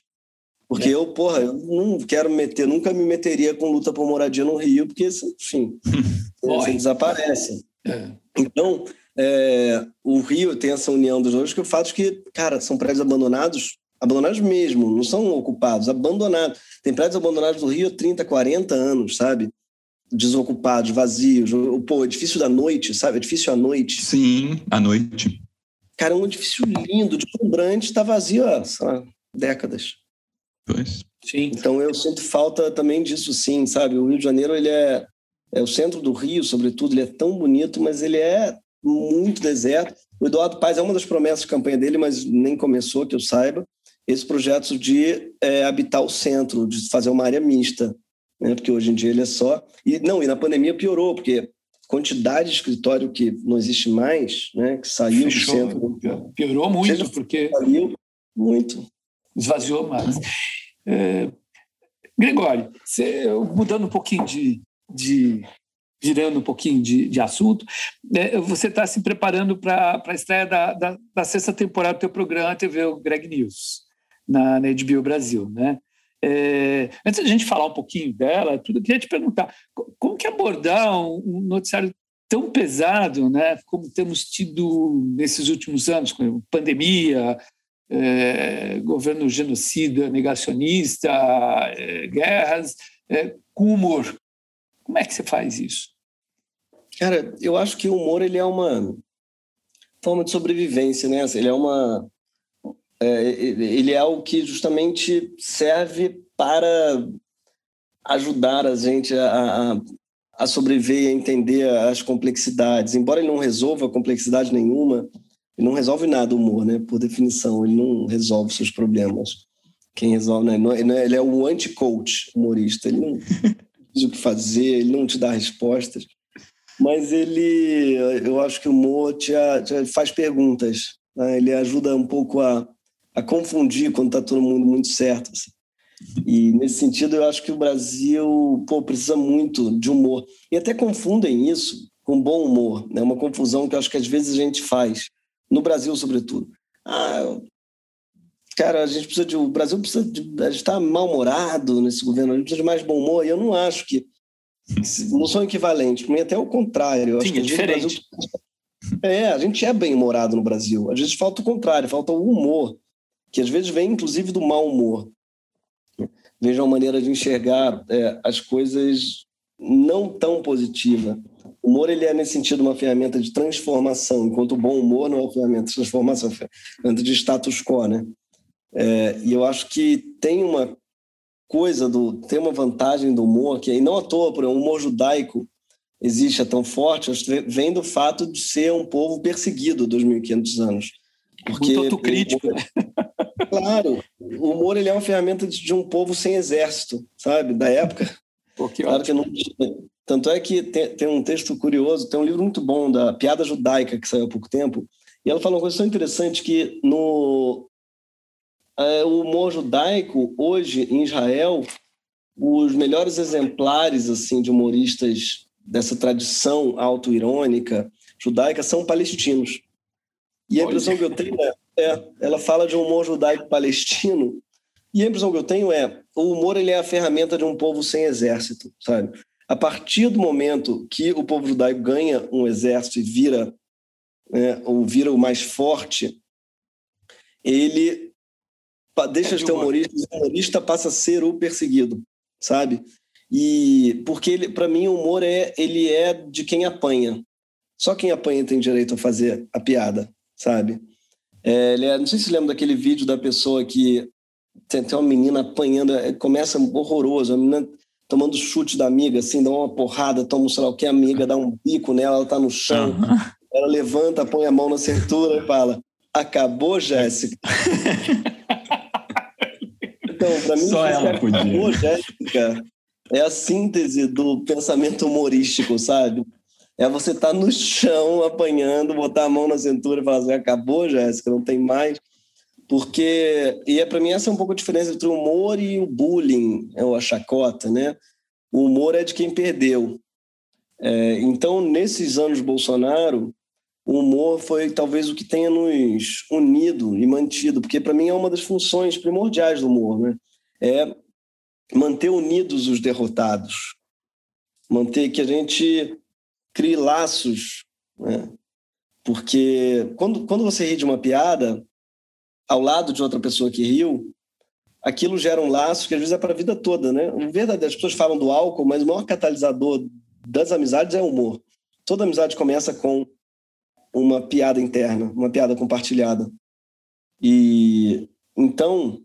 Porque é. eu, porra, eu não quero meter, nunca me meteria com luta por moradia no Rio, porque, enfim, assim, desaparece. É. Então, é, o Rio tem essa união dos dois, que o fato de que, cara, são prédios abandonados abandonados mesmo, não são ocupados, abandonados. Tem prédios abandonados no Rio há 30, 40 anos, sabe? Desocupados, vazios. Pô, edifício da noite, sabe? Edifício à noite. Sim, à noite. Cara, é um edifício lindo, deslumbrante, está vazio há lá, décadas. Pois. Sim. Então eu sinto falta também disso, sim, sabe? O Rio de Janeiro, ele é, é o centro do Rio, sobretudo, ele é tão bonito, mas ele é muito deserto. O Eduardo Paz é uma das promessas de campanha dele, mas nem começou, que eu saiba esse projeto de é, habitar o centro, de fazer uma área mista, né? porque hoje em dia ele é só. E não, e na pandemia piorou, porque quantidade de escritório que não existe mais, né? que saiu Fechou. do centro. Piorou muito, Seja, porque. Saiu muito. Esvaziou mais. É, Gregório, você, mudando um pouquinho de, de virando um pouquinho de, de assunto, é, você está se preparando para a estreia da, da, da, sexta temporada do teu programa TV Greg News na, na HBO Brasil, né? É, antes da gente falar um pouquinho dela, tudo, eu queria te perguntar, como que abordar um, um noticiário tão pesado, né, como temos tido nesses últimos anos, com pandemia, é, governo genocida, negacionista, é, guerras, é, com humor. Como é que você faz isso? Cara, eu acho que o humor ele é uma forma de sobrevivência, né? Ele é uma é, ele é algo que justamente serve para ajudar a gente a, a, a sobreviver e a entender as complexidades. Embora ele não resolva complexidade nenhuma, ele não resolve nada o humor, né? Por definição, ele não resolve seus problemas. Quem resolve, né? É, ele é o anti-coach humorista. Ele não diz o que fazer, ele não te dá respostas. Mas ele, eu acho que o humor te, te faz perguntas. Né? Ele ajuda um pouco a, a confundir quando está todo mundo muito certo. Assim. E nesse sentido, eu acho que o Brasil pô, precisa muito de humor. E até confundem isso com bom humor. É né? uma confusão que eu acho que às vezes a gente faz, no Brasil, sobretudo. Ah, cara, a gente precisa de. O Brasil precisa de. A gente está mal-humorado nesse governo, a gente precisa de mais bom humor. E eu não acho que. Não são equivalentes, para mim, até o contrário. Sim, acho é diferente. Brasil, é, a gente é bem-humorado no Brasil. Às vezes falta o contrário, falta o humor, que às vezes vem inclusive do mau humor. Veja uma maneira de enxergar é, as coisas não tão positiva. O humor ele é, nesse sentido, uma ferramenta de transformação, enquanto o bom humor não é uma ferramenta de transformação, é uma ferramenta de status quo. Né? É, e eu acho que tem uma coisa, do, tem uma vantagem do humor, que aí não à toa, por exemplo, o humor judaico existe é tão forte, vem do fato de ser um povo perseguido 2.500 anos. Porque Muito autocrítico. Humor, claro, o humor ele é uma ferramenta de um povo sem exército, sabe? Da época. Claro que não tanto é que tem, tem, um texto curioso, tem um livro muito bom da Piada Judaica que saiu há pouco tempo, e ela fala uma coisa tão interessante que no é, o humor judaico hoje em Israel, os melhores exemplares assim de humoristas dessa tradição autoirônica judaica são palestinos. E a impressão que eu tenho é, é, ela fala de um humor judaico palestino, e a impressão que eu tenho é, o humor ele é a ferramenta de um povo sem exército, sabe? A partir do momento que o povo judaico ganha um exército e vira, né, ou vira o mais forte, ele deixa de ser humorista, o humorista passa a ser o perseguido, sabe? E porque para mim o humor é ele é de quem apanha. Só quem apanha tem direito a fazer a piada, sabe? É, não sei se lembra daquele vídeo da pessoa que tem, tem uma menina apanhando, é, começa horroroso, a menina tomando chute da amiga, assim, dá uma porrada, toma sei lá o que, a amiga dá um bico nela, ela tá no chão, uhum. ela levanta, põe a mão na cintura e fala: Acabou, Jéssica? então, para mim, Só ela podia. Acabou, Jéssica é a síntese do pensamento humorístico, sabe? É você estar tá no chão apanhando, botar a mão na cintura e falar assim: acabou, Jéssica, não tem mais. Porque, e é para mim essa é um pouco a diferença entre o humor e o bullying, é a chacota, né? O humor é de quem perdeu. É, então, nesses anos Bolsonaro, o humor foi talvez o que tenha nos unido e mantido, porque para mim é uma das funções primordiais do humor, né? É manter unidos os derrotados, manter que a gente crie laços, né? Porque quando, quando você ri de uma piada, ao lado de outra pessoa que riu, aquilo gera um laço que às vezes é para a vida toda, né? Verdadeiro, as pessoas falam do álcool, mas o maior catalisador das amizades é o humor. Toda amizade começa com uma piada interna, uma piada compartilhada. E então,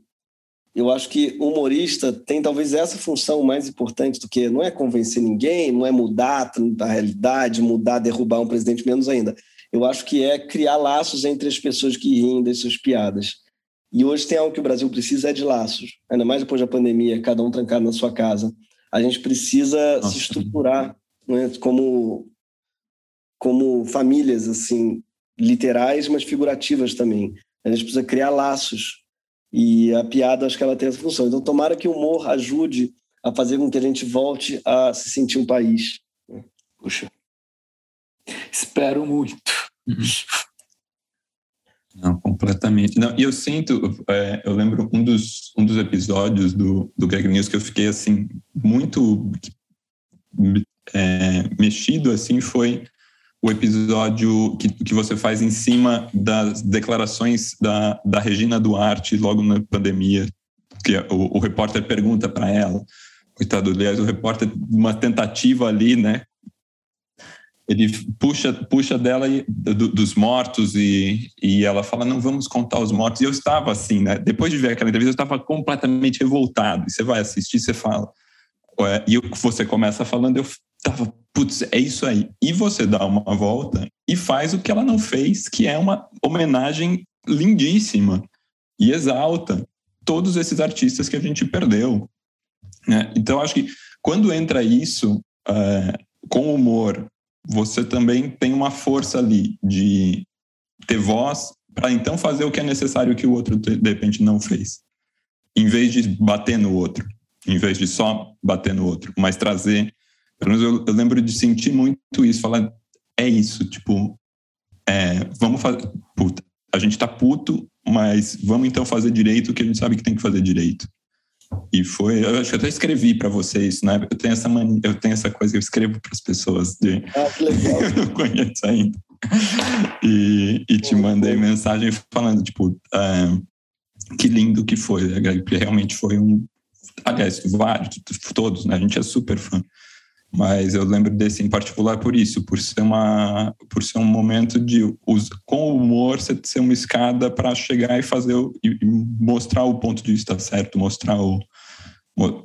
eu acho que o humorista tem talvez essa função mais importante do que não é convencer ninguém, não é mudar a realidade, mudar, derrubar um presidente menos ainda eu acho que é criar laços entre as pessoas que riem das suas piadas. E hoje tem algo que o Brasil precisa é de laços, ainda mais depois da pandemia, cada um trancado na sua casa. A gente precisa Nossa. se estruturar né, como como famílias assim literais, mas figurativas também. A gente precisa criar laços e a piada acho que ela tem essa função. Então tomara que o humor ajude a fazer com que a gente volte a se sentir um país. Puxa, espero muito. Não, completamente. Não, e eu sinto, é, eu lembro um dos, um dos episódios do, do Greg News que eu fiquei assim, muito é, mexido assim, foi o episódio que, que você faz em cima das declarações da, da Regina Duarte logo na pandemia, que o, o repórter pergunta para ela, coitado, aliás, o repórter, uma tentativa ali, né, ele puxa puxa dela e, do, dos mortos e, e ela fala não vamos contar os mortos. E eu estava assim né? Depois de ver aquela entrevista eu estava completamente revoltado. E você vai assistir você fala. E você começa falando eu estava putz é isso aí e você dá uma volta e faz o que ela não fez que é uma homenagem lindíssima e exalta todos esses artistas que a gente perdeu né? então acho que quando entra isso uh, com humor você também tem uma força ali de ter voz para então fazer o que é necessário que o outro de repente não fez. Em vez de bater no outro, em vez de só bater no outro, mas trazer. Pelo menos eu, eu lembro de sentir muito isso, falar, é isso, tipo, é, vamos fazer. Puta, a gente tá puto, mas vamos então fazer direito o que a gente sabe que tem que fazer direito. E foi, eu acho que eu até escrevi para vocês, né? Eu tenho essa mania, eu tenho essa coisa que eu escrevo para as pessoas de ah, que legal. eu não conheço ainda. E, e te mandei mensagem falando, tipo, é, que lindo que foi, porque realmente foi um. Aliás, vários, todos, né? A gente é super fã. Mas eu lembro desse em particular por isso, por ser uma, por ser um momento de com humor ser uma escada para chegar e fazer e mostrar o ponto de vista certo, mostrar o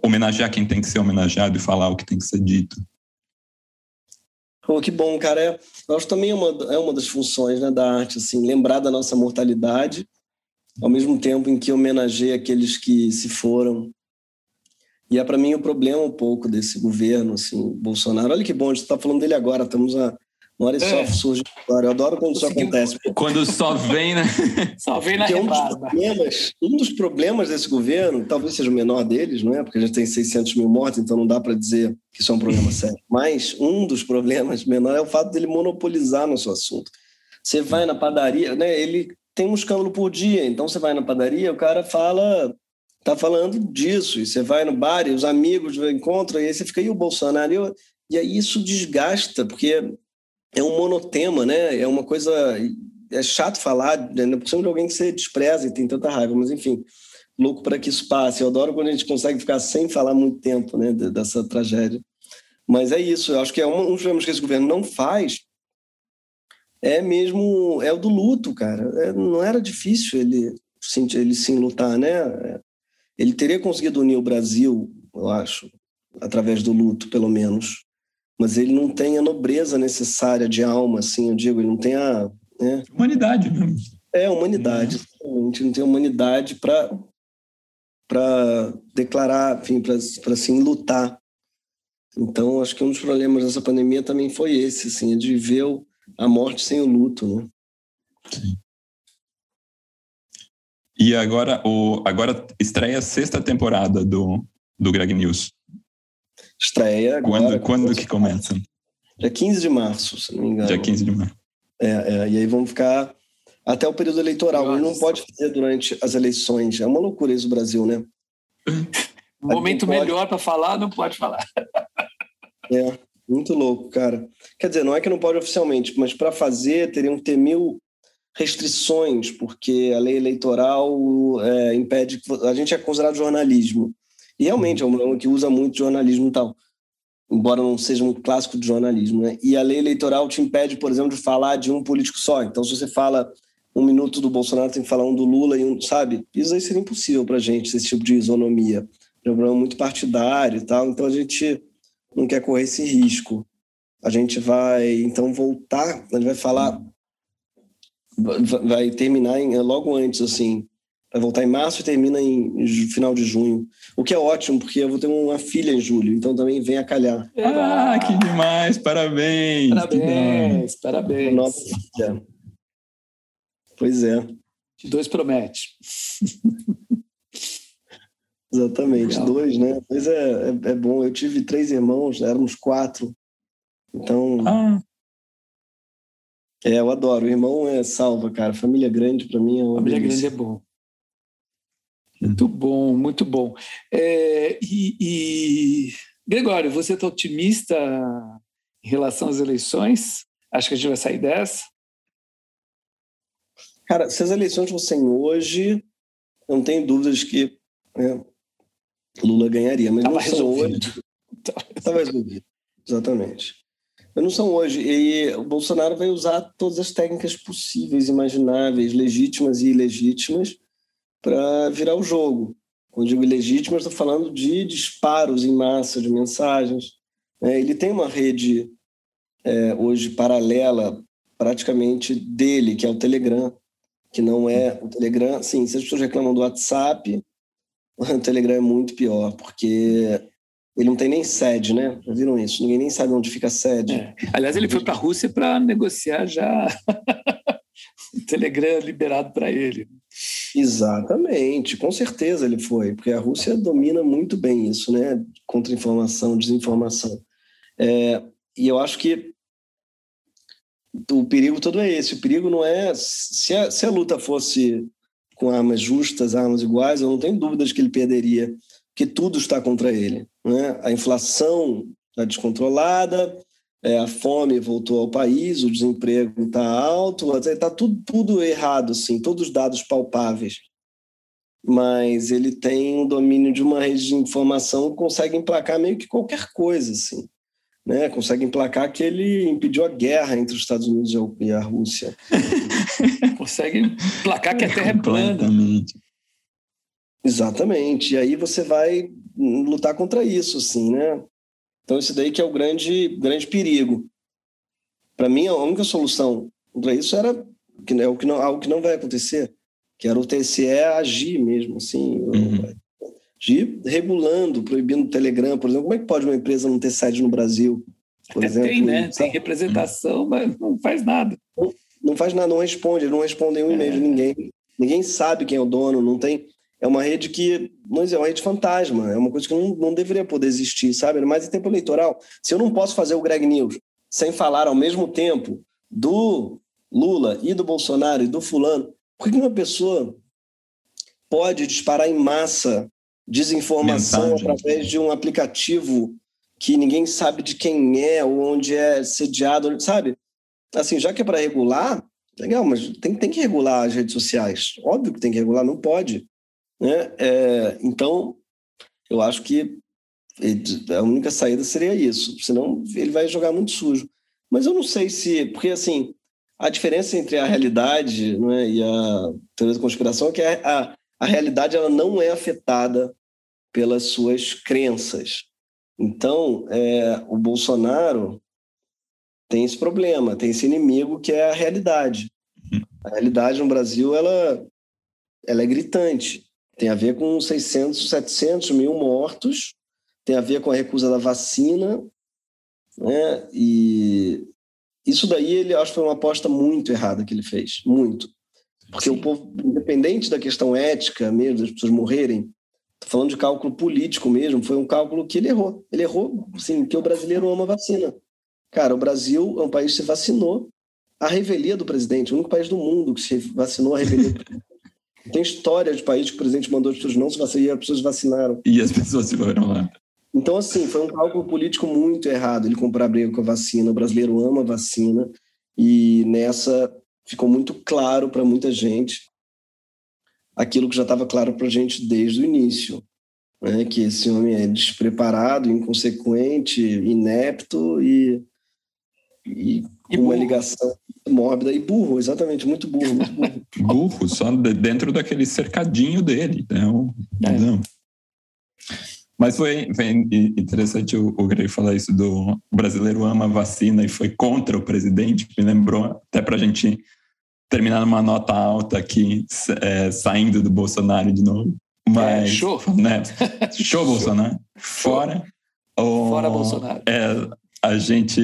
homenagear quem tem que ser homenageado e falar o que tem que ser dito. Oh, que bom, cara. É, eu acho também é uma, é uma das funções né, da arte, assim, lembrar da nossa mortalidade, ao mesmo tempo em que homenageia aqueles que se foram e é para mim o problema um pouco desse governo, assim, Bolsonaro. Olha que bom, a gente está falando dele agora, estamos a uma hora e é. só surge agora. Eu adoro quando isso acontece. Quando só vem, né? só vem na Porque um dos, problemas, um dos problemas desse governo, talvez seja o menor deles, não é? Porque a gente tem 600 mil mortos, então não dá para dizer que isso é um problema sério. Mas um dos problemas menor é o fato dele monopolizar no seu assunto. Você vai na padaria, né? Ele tem um escândalo por dia, então você vai na padaria, o cara fala tá falando disso. E você vai no bar e os amigos encontram, e aí você fica, e o Bolsonaro? E, eu, e aí isso desgasta, porque é um monotema, né? É uma coisa. É chato falar, né? por cima de alguém que você despreza e tem tanta raiva, mas enfim, louco para que isso passe. Eu adoro quando a gente consegue ficar sem falar muito tempo né, dessa tragédia. Mas é isso, eu acho que é um, dos problemas que esse governo não faz é mesmo é o do luto, cara. É, não era difícil ele, ele sim lutar, né? Ele teria conseguido unir o Brasil, eu acho, através do luto, pelo menos. Mas ele não tem a nobreza necessária de alma, assim, eu digo, ele não tem a. Né? Humanidade mesmo. É, humanidade. A gente não tem humanidade para para declarar, enfim, para assim lutar. Então, acho que um dos problemas dessa pandemia também foi esse, assim, de ver a morte sem o luto, né? Sim. E agora, o, agora estreia a sexta temporada do, do Greg News. Estreia agora. Quando, quando que começa? Dia 15 de março, se não me engano. Dia 15 de março. É, é, e aí vamos ficar até o período eleitoral. Ele não pode fazer durante as eleições. É uma loucura isso, Brasil, né? Um momento pode... melhor para falar, não pode falar. É, muito louco, cara. Quer dizer, não é que não pode oficialmente, mas para fazer teriam que ter mil restrições, porque a lei eleitoral é, impede que a gente é considerado jornalismo. E realmente é um programa que usa muito jornalismo e tal, embora não seja um clássico de jornalismo. Né? E a lei eleitoral te impede, por exemplo, de falar de um político só. Então, se você fala um minuto do Bolsonaro, tem que falar um do Lula e um, sabe? Isso aí seria impossível para a gente, esse tipo de isonomia. É um programa muito partidário e tal, então a gente não quer correr esse risco. A gente vai, então, voltar, a gente vai falar vai terminar em, logo antes, assim. Vai voltar em março e termina em final de junho. O que é ótimo, porque eu vou ter uma filha em julho, então também vem a calhar. Ah, que demais! Parabéns! Parabéns, parabéns. Nossa filha. Pois é. De dois promete. Exatamente, Legal. dois, né? Dois é, é, é, bom. Eu tive três irmãos, éramos quatro. Então, ah. É, eu adoro. O irmão é salva, cara. Família grande, para mim, é uma Família delícia. grande é bom. Muito bom, muito bom. É, e, e, Gregório, você está otimista em relação às eleições? Acho que a gente vai sair dessa? Cara, se as eleições fossem hoje, eu não tenho dúvidas que né, Lula ganharia, mas Tava não são hoje. Estava resolvido. Exatamente. Não são hoje. E o Bolsonaro vai usar todas as técnicas possíveis, imagináveis, legítimas e ilegítimas, para virar o jogo. Quando digo ilegítimas, estou falando de disparos em massa de mensagens. É, ele tem uma rede é, hoje paralela, praticamente dele, que é o Telegram, que não é o Telegram. Sim, se as pessoas reclamam do WhatsApp, o Telegram é muito pior, porque ele não tem nem sede, né? Já viram isso? Ninguém nem sabe onde fica a sede. É. Aliás, ele foi para a Rússia para negociar já o Telegram liberado para ele. Exatamente, com certeza ele foi, porque a Rússia domina muito bem isso, né? Contra-informação, desinformação. É, e eu acho que o perigo todo é esse. O perigo não é. Se a, se a luta fosse com armas justas, armas iguais, eu não tenho dúvidas que ele perderia, porque tudo está contra ele. Né? A inflação está descontrolada, é, a fome voltou ao país, o desemprego está alto, está tudo, tudo errado, assim, todos os dados palpáveis. Mas ele tem um domínio de uma rede de informação que consegue emplacar meio que qualquer coisa, assim. Né, consegue emplacar que ele impediu a guerra entre os Estados Unidos e a Rússia. consegue emplacar que a Terra é plana. Exatamente. E aí você vai lutar contra isso, assim, né? Então, isso daí que é o grande, grande perigo. Para mim, a única solução para isso era que é o que não, algo que não vai acontecer, que era o TSE agir mesmo, assim, uhum. agir regulando, proibindo o Telegram, por exemplo. Como é que pode uma empresa não ter sede no Brasil? Por exemplo, tem, né? Tem representação, mas não faz nada. Não, não faz nada, não responde, não respondem um e-mail de é. ninguém. Ninguém sabe quem é o dono, não tem é uma rede que não é uma rede fantasma, é uma coisa que não, não deveria poder existir, sabe? Mas em tempo eleitoral, se eu não posso fazer o Greg News sem falar ao mesmo tempo do Lula e do Bolsonaro e do fulano, por que uma pessoa pode disparar em massa desinformação Mensagem. através de um aplicativo que ninguém sabe de quem é ou onde é sediado, sabe? Assim, já que é para regular, legal, mas tem, tem que regular as redes sociais. Óbvio que tem que regular, não pode. Né? É, então, eu acho que a única saída seria isso, senão ele vai jogar muito sujo. Mas eu não sei se, porque assim, a diferença entre a realidade né, e a teoria da conspiração é que a, a realidade ela não é afetada pelas suas crenças. Então, é, o Bolsonaro tem esse problema, tem esse inimigo que é a realidade. Uhum. A realidade no Brasil ela, ela é gritante. Tem a ver com 600, 700 mil mortos, tem a ver com a recusa da vacina, né? E isso daí ele acho que foi uma aposta muito errada que ele fez, muito. Porque Sim. o povo, independente da questão ética mesmo, das pessoas morrerem, tô falando de cálculo político mesmo, foi um cálculo que ele errou. Ele errou, assim, que o brasileiro ama vacina. Cara, o Brasil é um país que se vacinou a revelia do presidente, o único país do mundo que se vacinou a revelia do presidente. Tem história de país que o presidente mandou as pessoas não se vacinar e as pessoas vacinaram. E as pessoas se foram lá. Então, assim, foi um cálculo político muito errado ele comprar briga com a vacina. O brasileiro ama a vacina e nessa ficou muito claro para muita gente aquilo que já estava claro para a gente desde o início, né? que esse homem é despreparado, inconsequente, inepto e, e, e uma ligação mórbida e burro, exatamente, muito burro, muito burro. burro, só dentro daquele cercadinho dele, né? É. Não. Mas foi, foi interessante o, o Greg falar isso do o brasileiro ama a vacina e foi contra o presidente, me lembrou até para a gente terminar numa nota alta aqui, é, saindo do Bolsonaro de novo. Mas, é, show! Né? Show, Bolsonaro. Fora. Fora Bolsonaro. É, a gente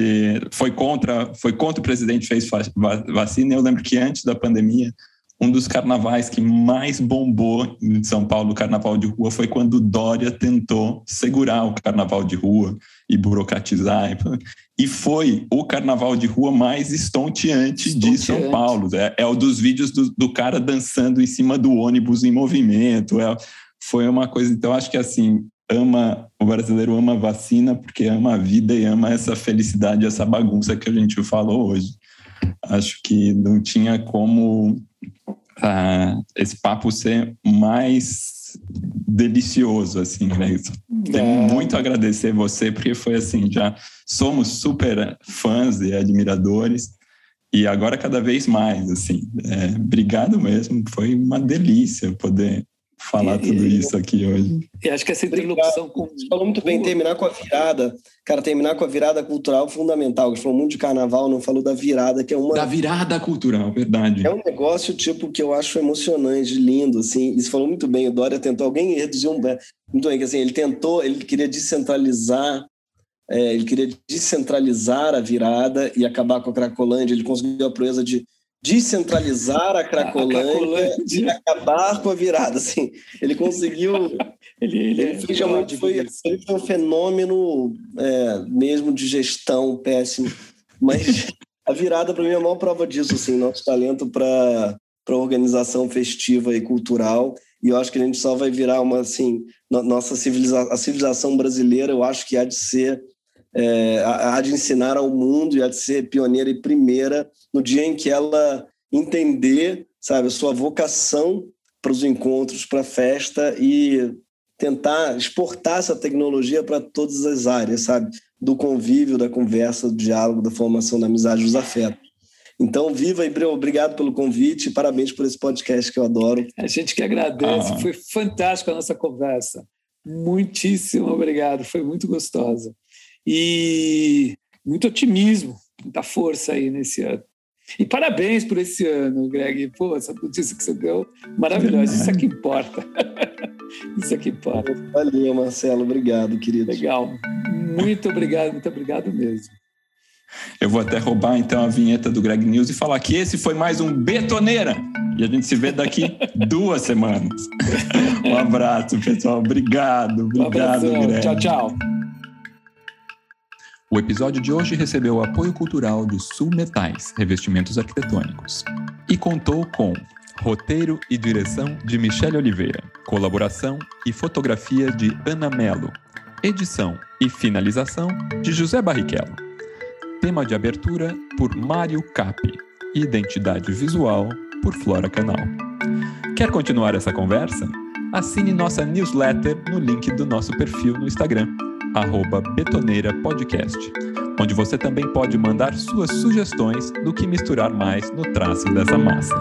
foi contra, foi contra o presidente fez vacina. Eu lembro que antes da pandemia, um dos carnavais que mais bombou em São Paulo, o carnaval de rua, foi quando Dória tentou segurar o carnaval de rua e burocratizar. e foi o carnaval de rua mais estonteante, estonteante. de São Paulo. É, é o dos vídeos do, do, cara dançando em cima do ônibus em movimento. É, foi uma coisa. Então, acho que assim, ama o brasileiro ama vacina porque ama a vida e ama essa felicidade, essa bagunça que a gente falou hoje. Acho que não tinha como uh, esse papo ser mais delicioso, assim, né? Tenho é. muito a agradecer você, porque foi assim, já somos super fãs e admiradores, e agora cada vez mais, assim. É, obrigado mesmo, foi uma delícia poder falar e, tudo isso aqui hoje. E acho que essa interlocução com. Você falou muito bem, terminar com a virada. Cara, terminar com a virada cultural fundamental. Você falou muito de carnaval, não falou da virada, que é uma. Da virada cultural, verdade. É um negócio, tipo, que eu acho emocionante, lindo, assim. Isso falou muito bem. O Dória tentou, alguém reduziu um. Muito bem, que assim, ele tentou, ele queria descentralizar. É, ele queria descentralizar a virada e acabar com a Cracolândia. Ele conseguiu a proeza de descentralizar a Cracolândia, a Cracolândia. e acabar com a virada. Assim, ele conseguiu. ele, ele, ele, fez, muito, foi, ele foi um fenômeno é, mesmo de gestão péssimo. Mas a virada, para mim, é a maior prova disso. Assim, nosso talento para organização festiva e cultural. E eu acho que a gente só vai virar uma. Assim, nossa civilização, a civilização brasileira, eu acho que há de ser é, há de ensinar ao mundo e há de ser pioneira e primeira no dia em que ela entender, sabe, a sua vocação para os encontros, para a festa e tentar exportar essa tecnologia para todas as áreas, sabe, do convívio, da conversa, do diálogo, da formação da amizade, dos afetos. Então, viva e obrigado pelo convite, parabéns por esse podcast que eu adoro. A gente que agradece, ah. foi fantástica a nossa conversa. Muitíssimo obrigado, foi muito gostosa e muito otimismo, muita força aí nesse ano. E parabéns por esse ano, Greg. Pô, essa notícia que você deu, maravilhosa. Isso é que importa. Isso é que importa. Valeu, Marcelo. Obrigado, querido. Legal. Muito obrigado, muito obrigado mesmo. Eu vou até roubar então a vinheta do Greg News e falar que esse foi mais um Betoneira. E a gente se vê daqui duas semanas. Um abraço, pessoal. Obrigado. Obrigado, um Greg. Tchau, tchau. O episódio de hoje recebeu o apoio cultural de Sul Metais, revestimentos arquitetônicos, e contou com roteiro e direção de Michele Oliveira, colaboração e fotografia de Ana Melo, edição e finalização de José Barrichello, tema de abertura por Mário Capi, identidade visual por Flora Canal. Quer continuar essa conversa? Assine nossa newsletter no link do nosso perfil no Instagram arroba Betoneira Podcast, onde você também pode mandar suas sugestões do que misturar mais no traço dessa massa.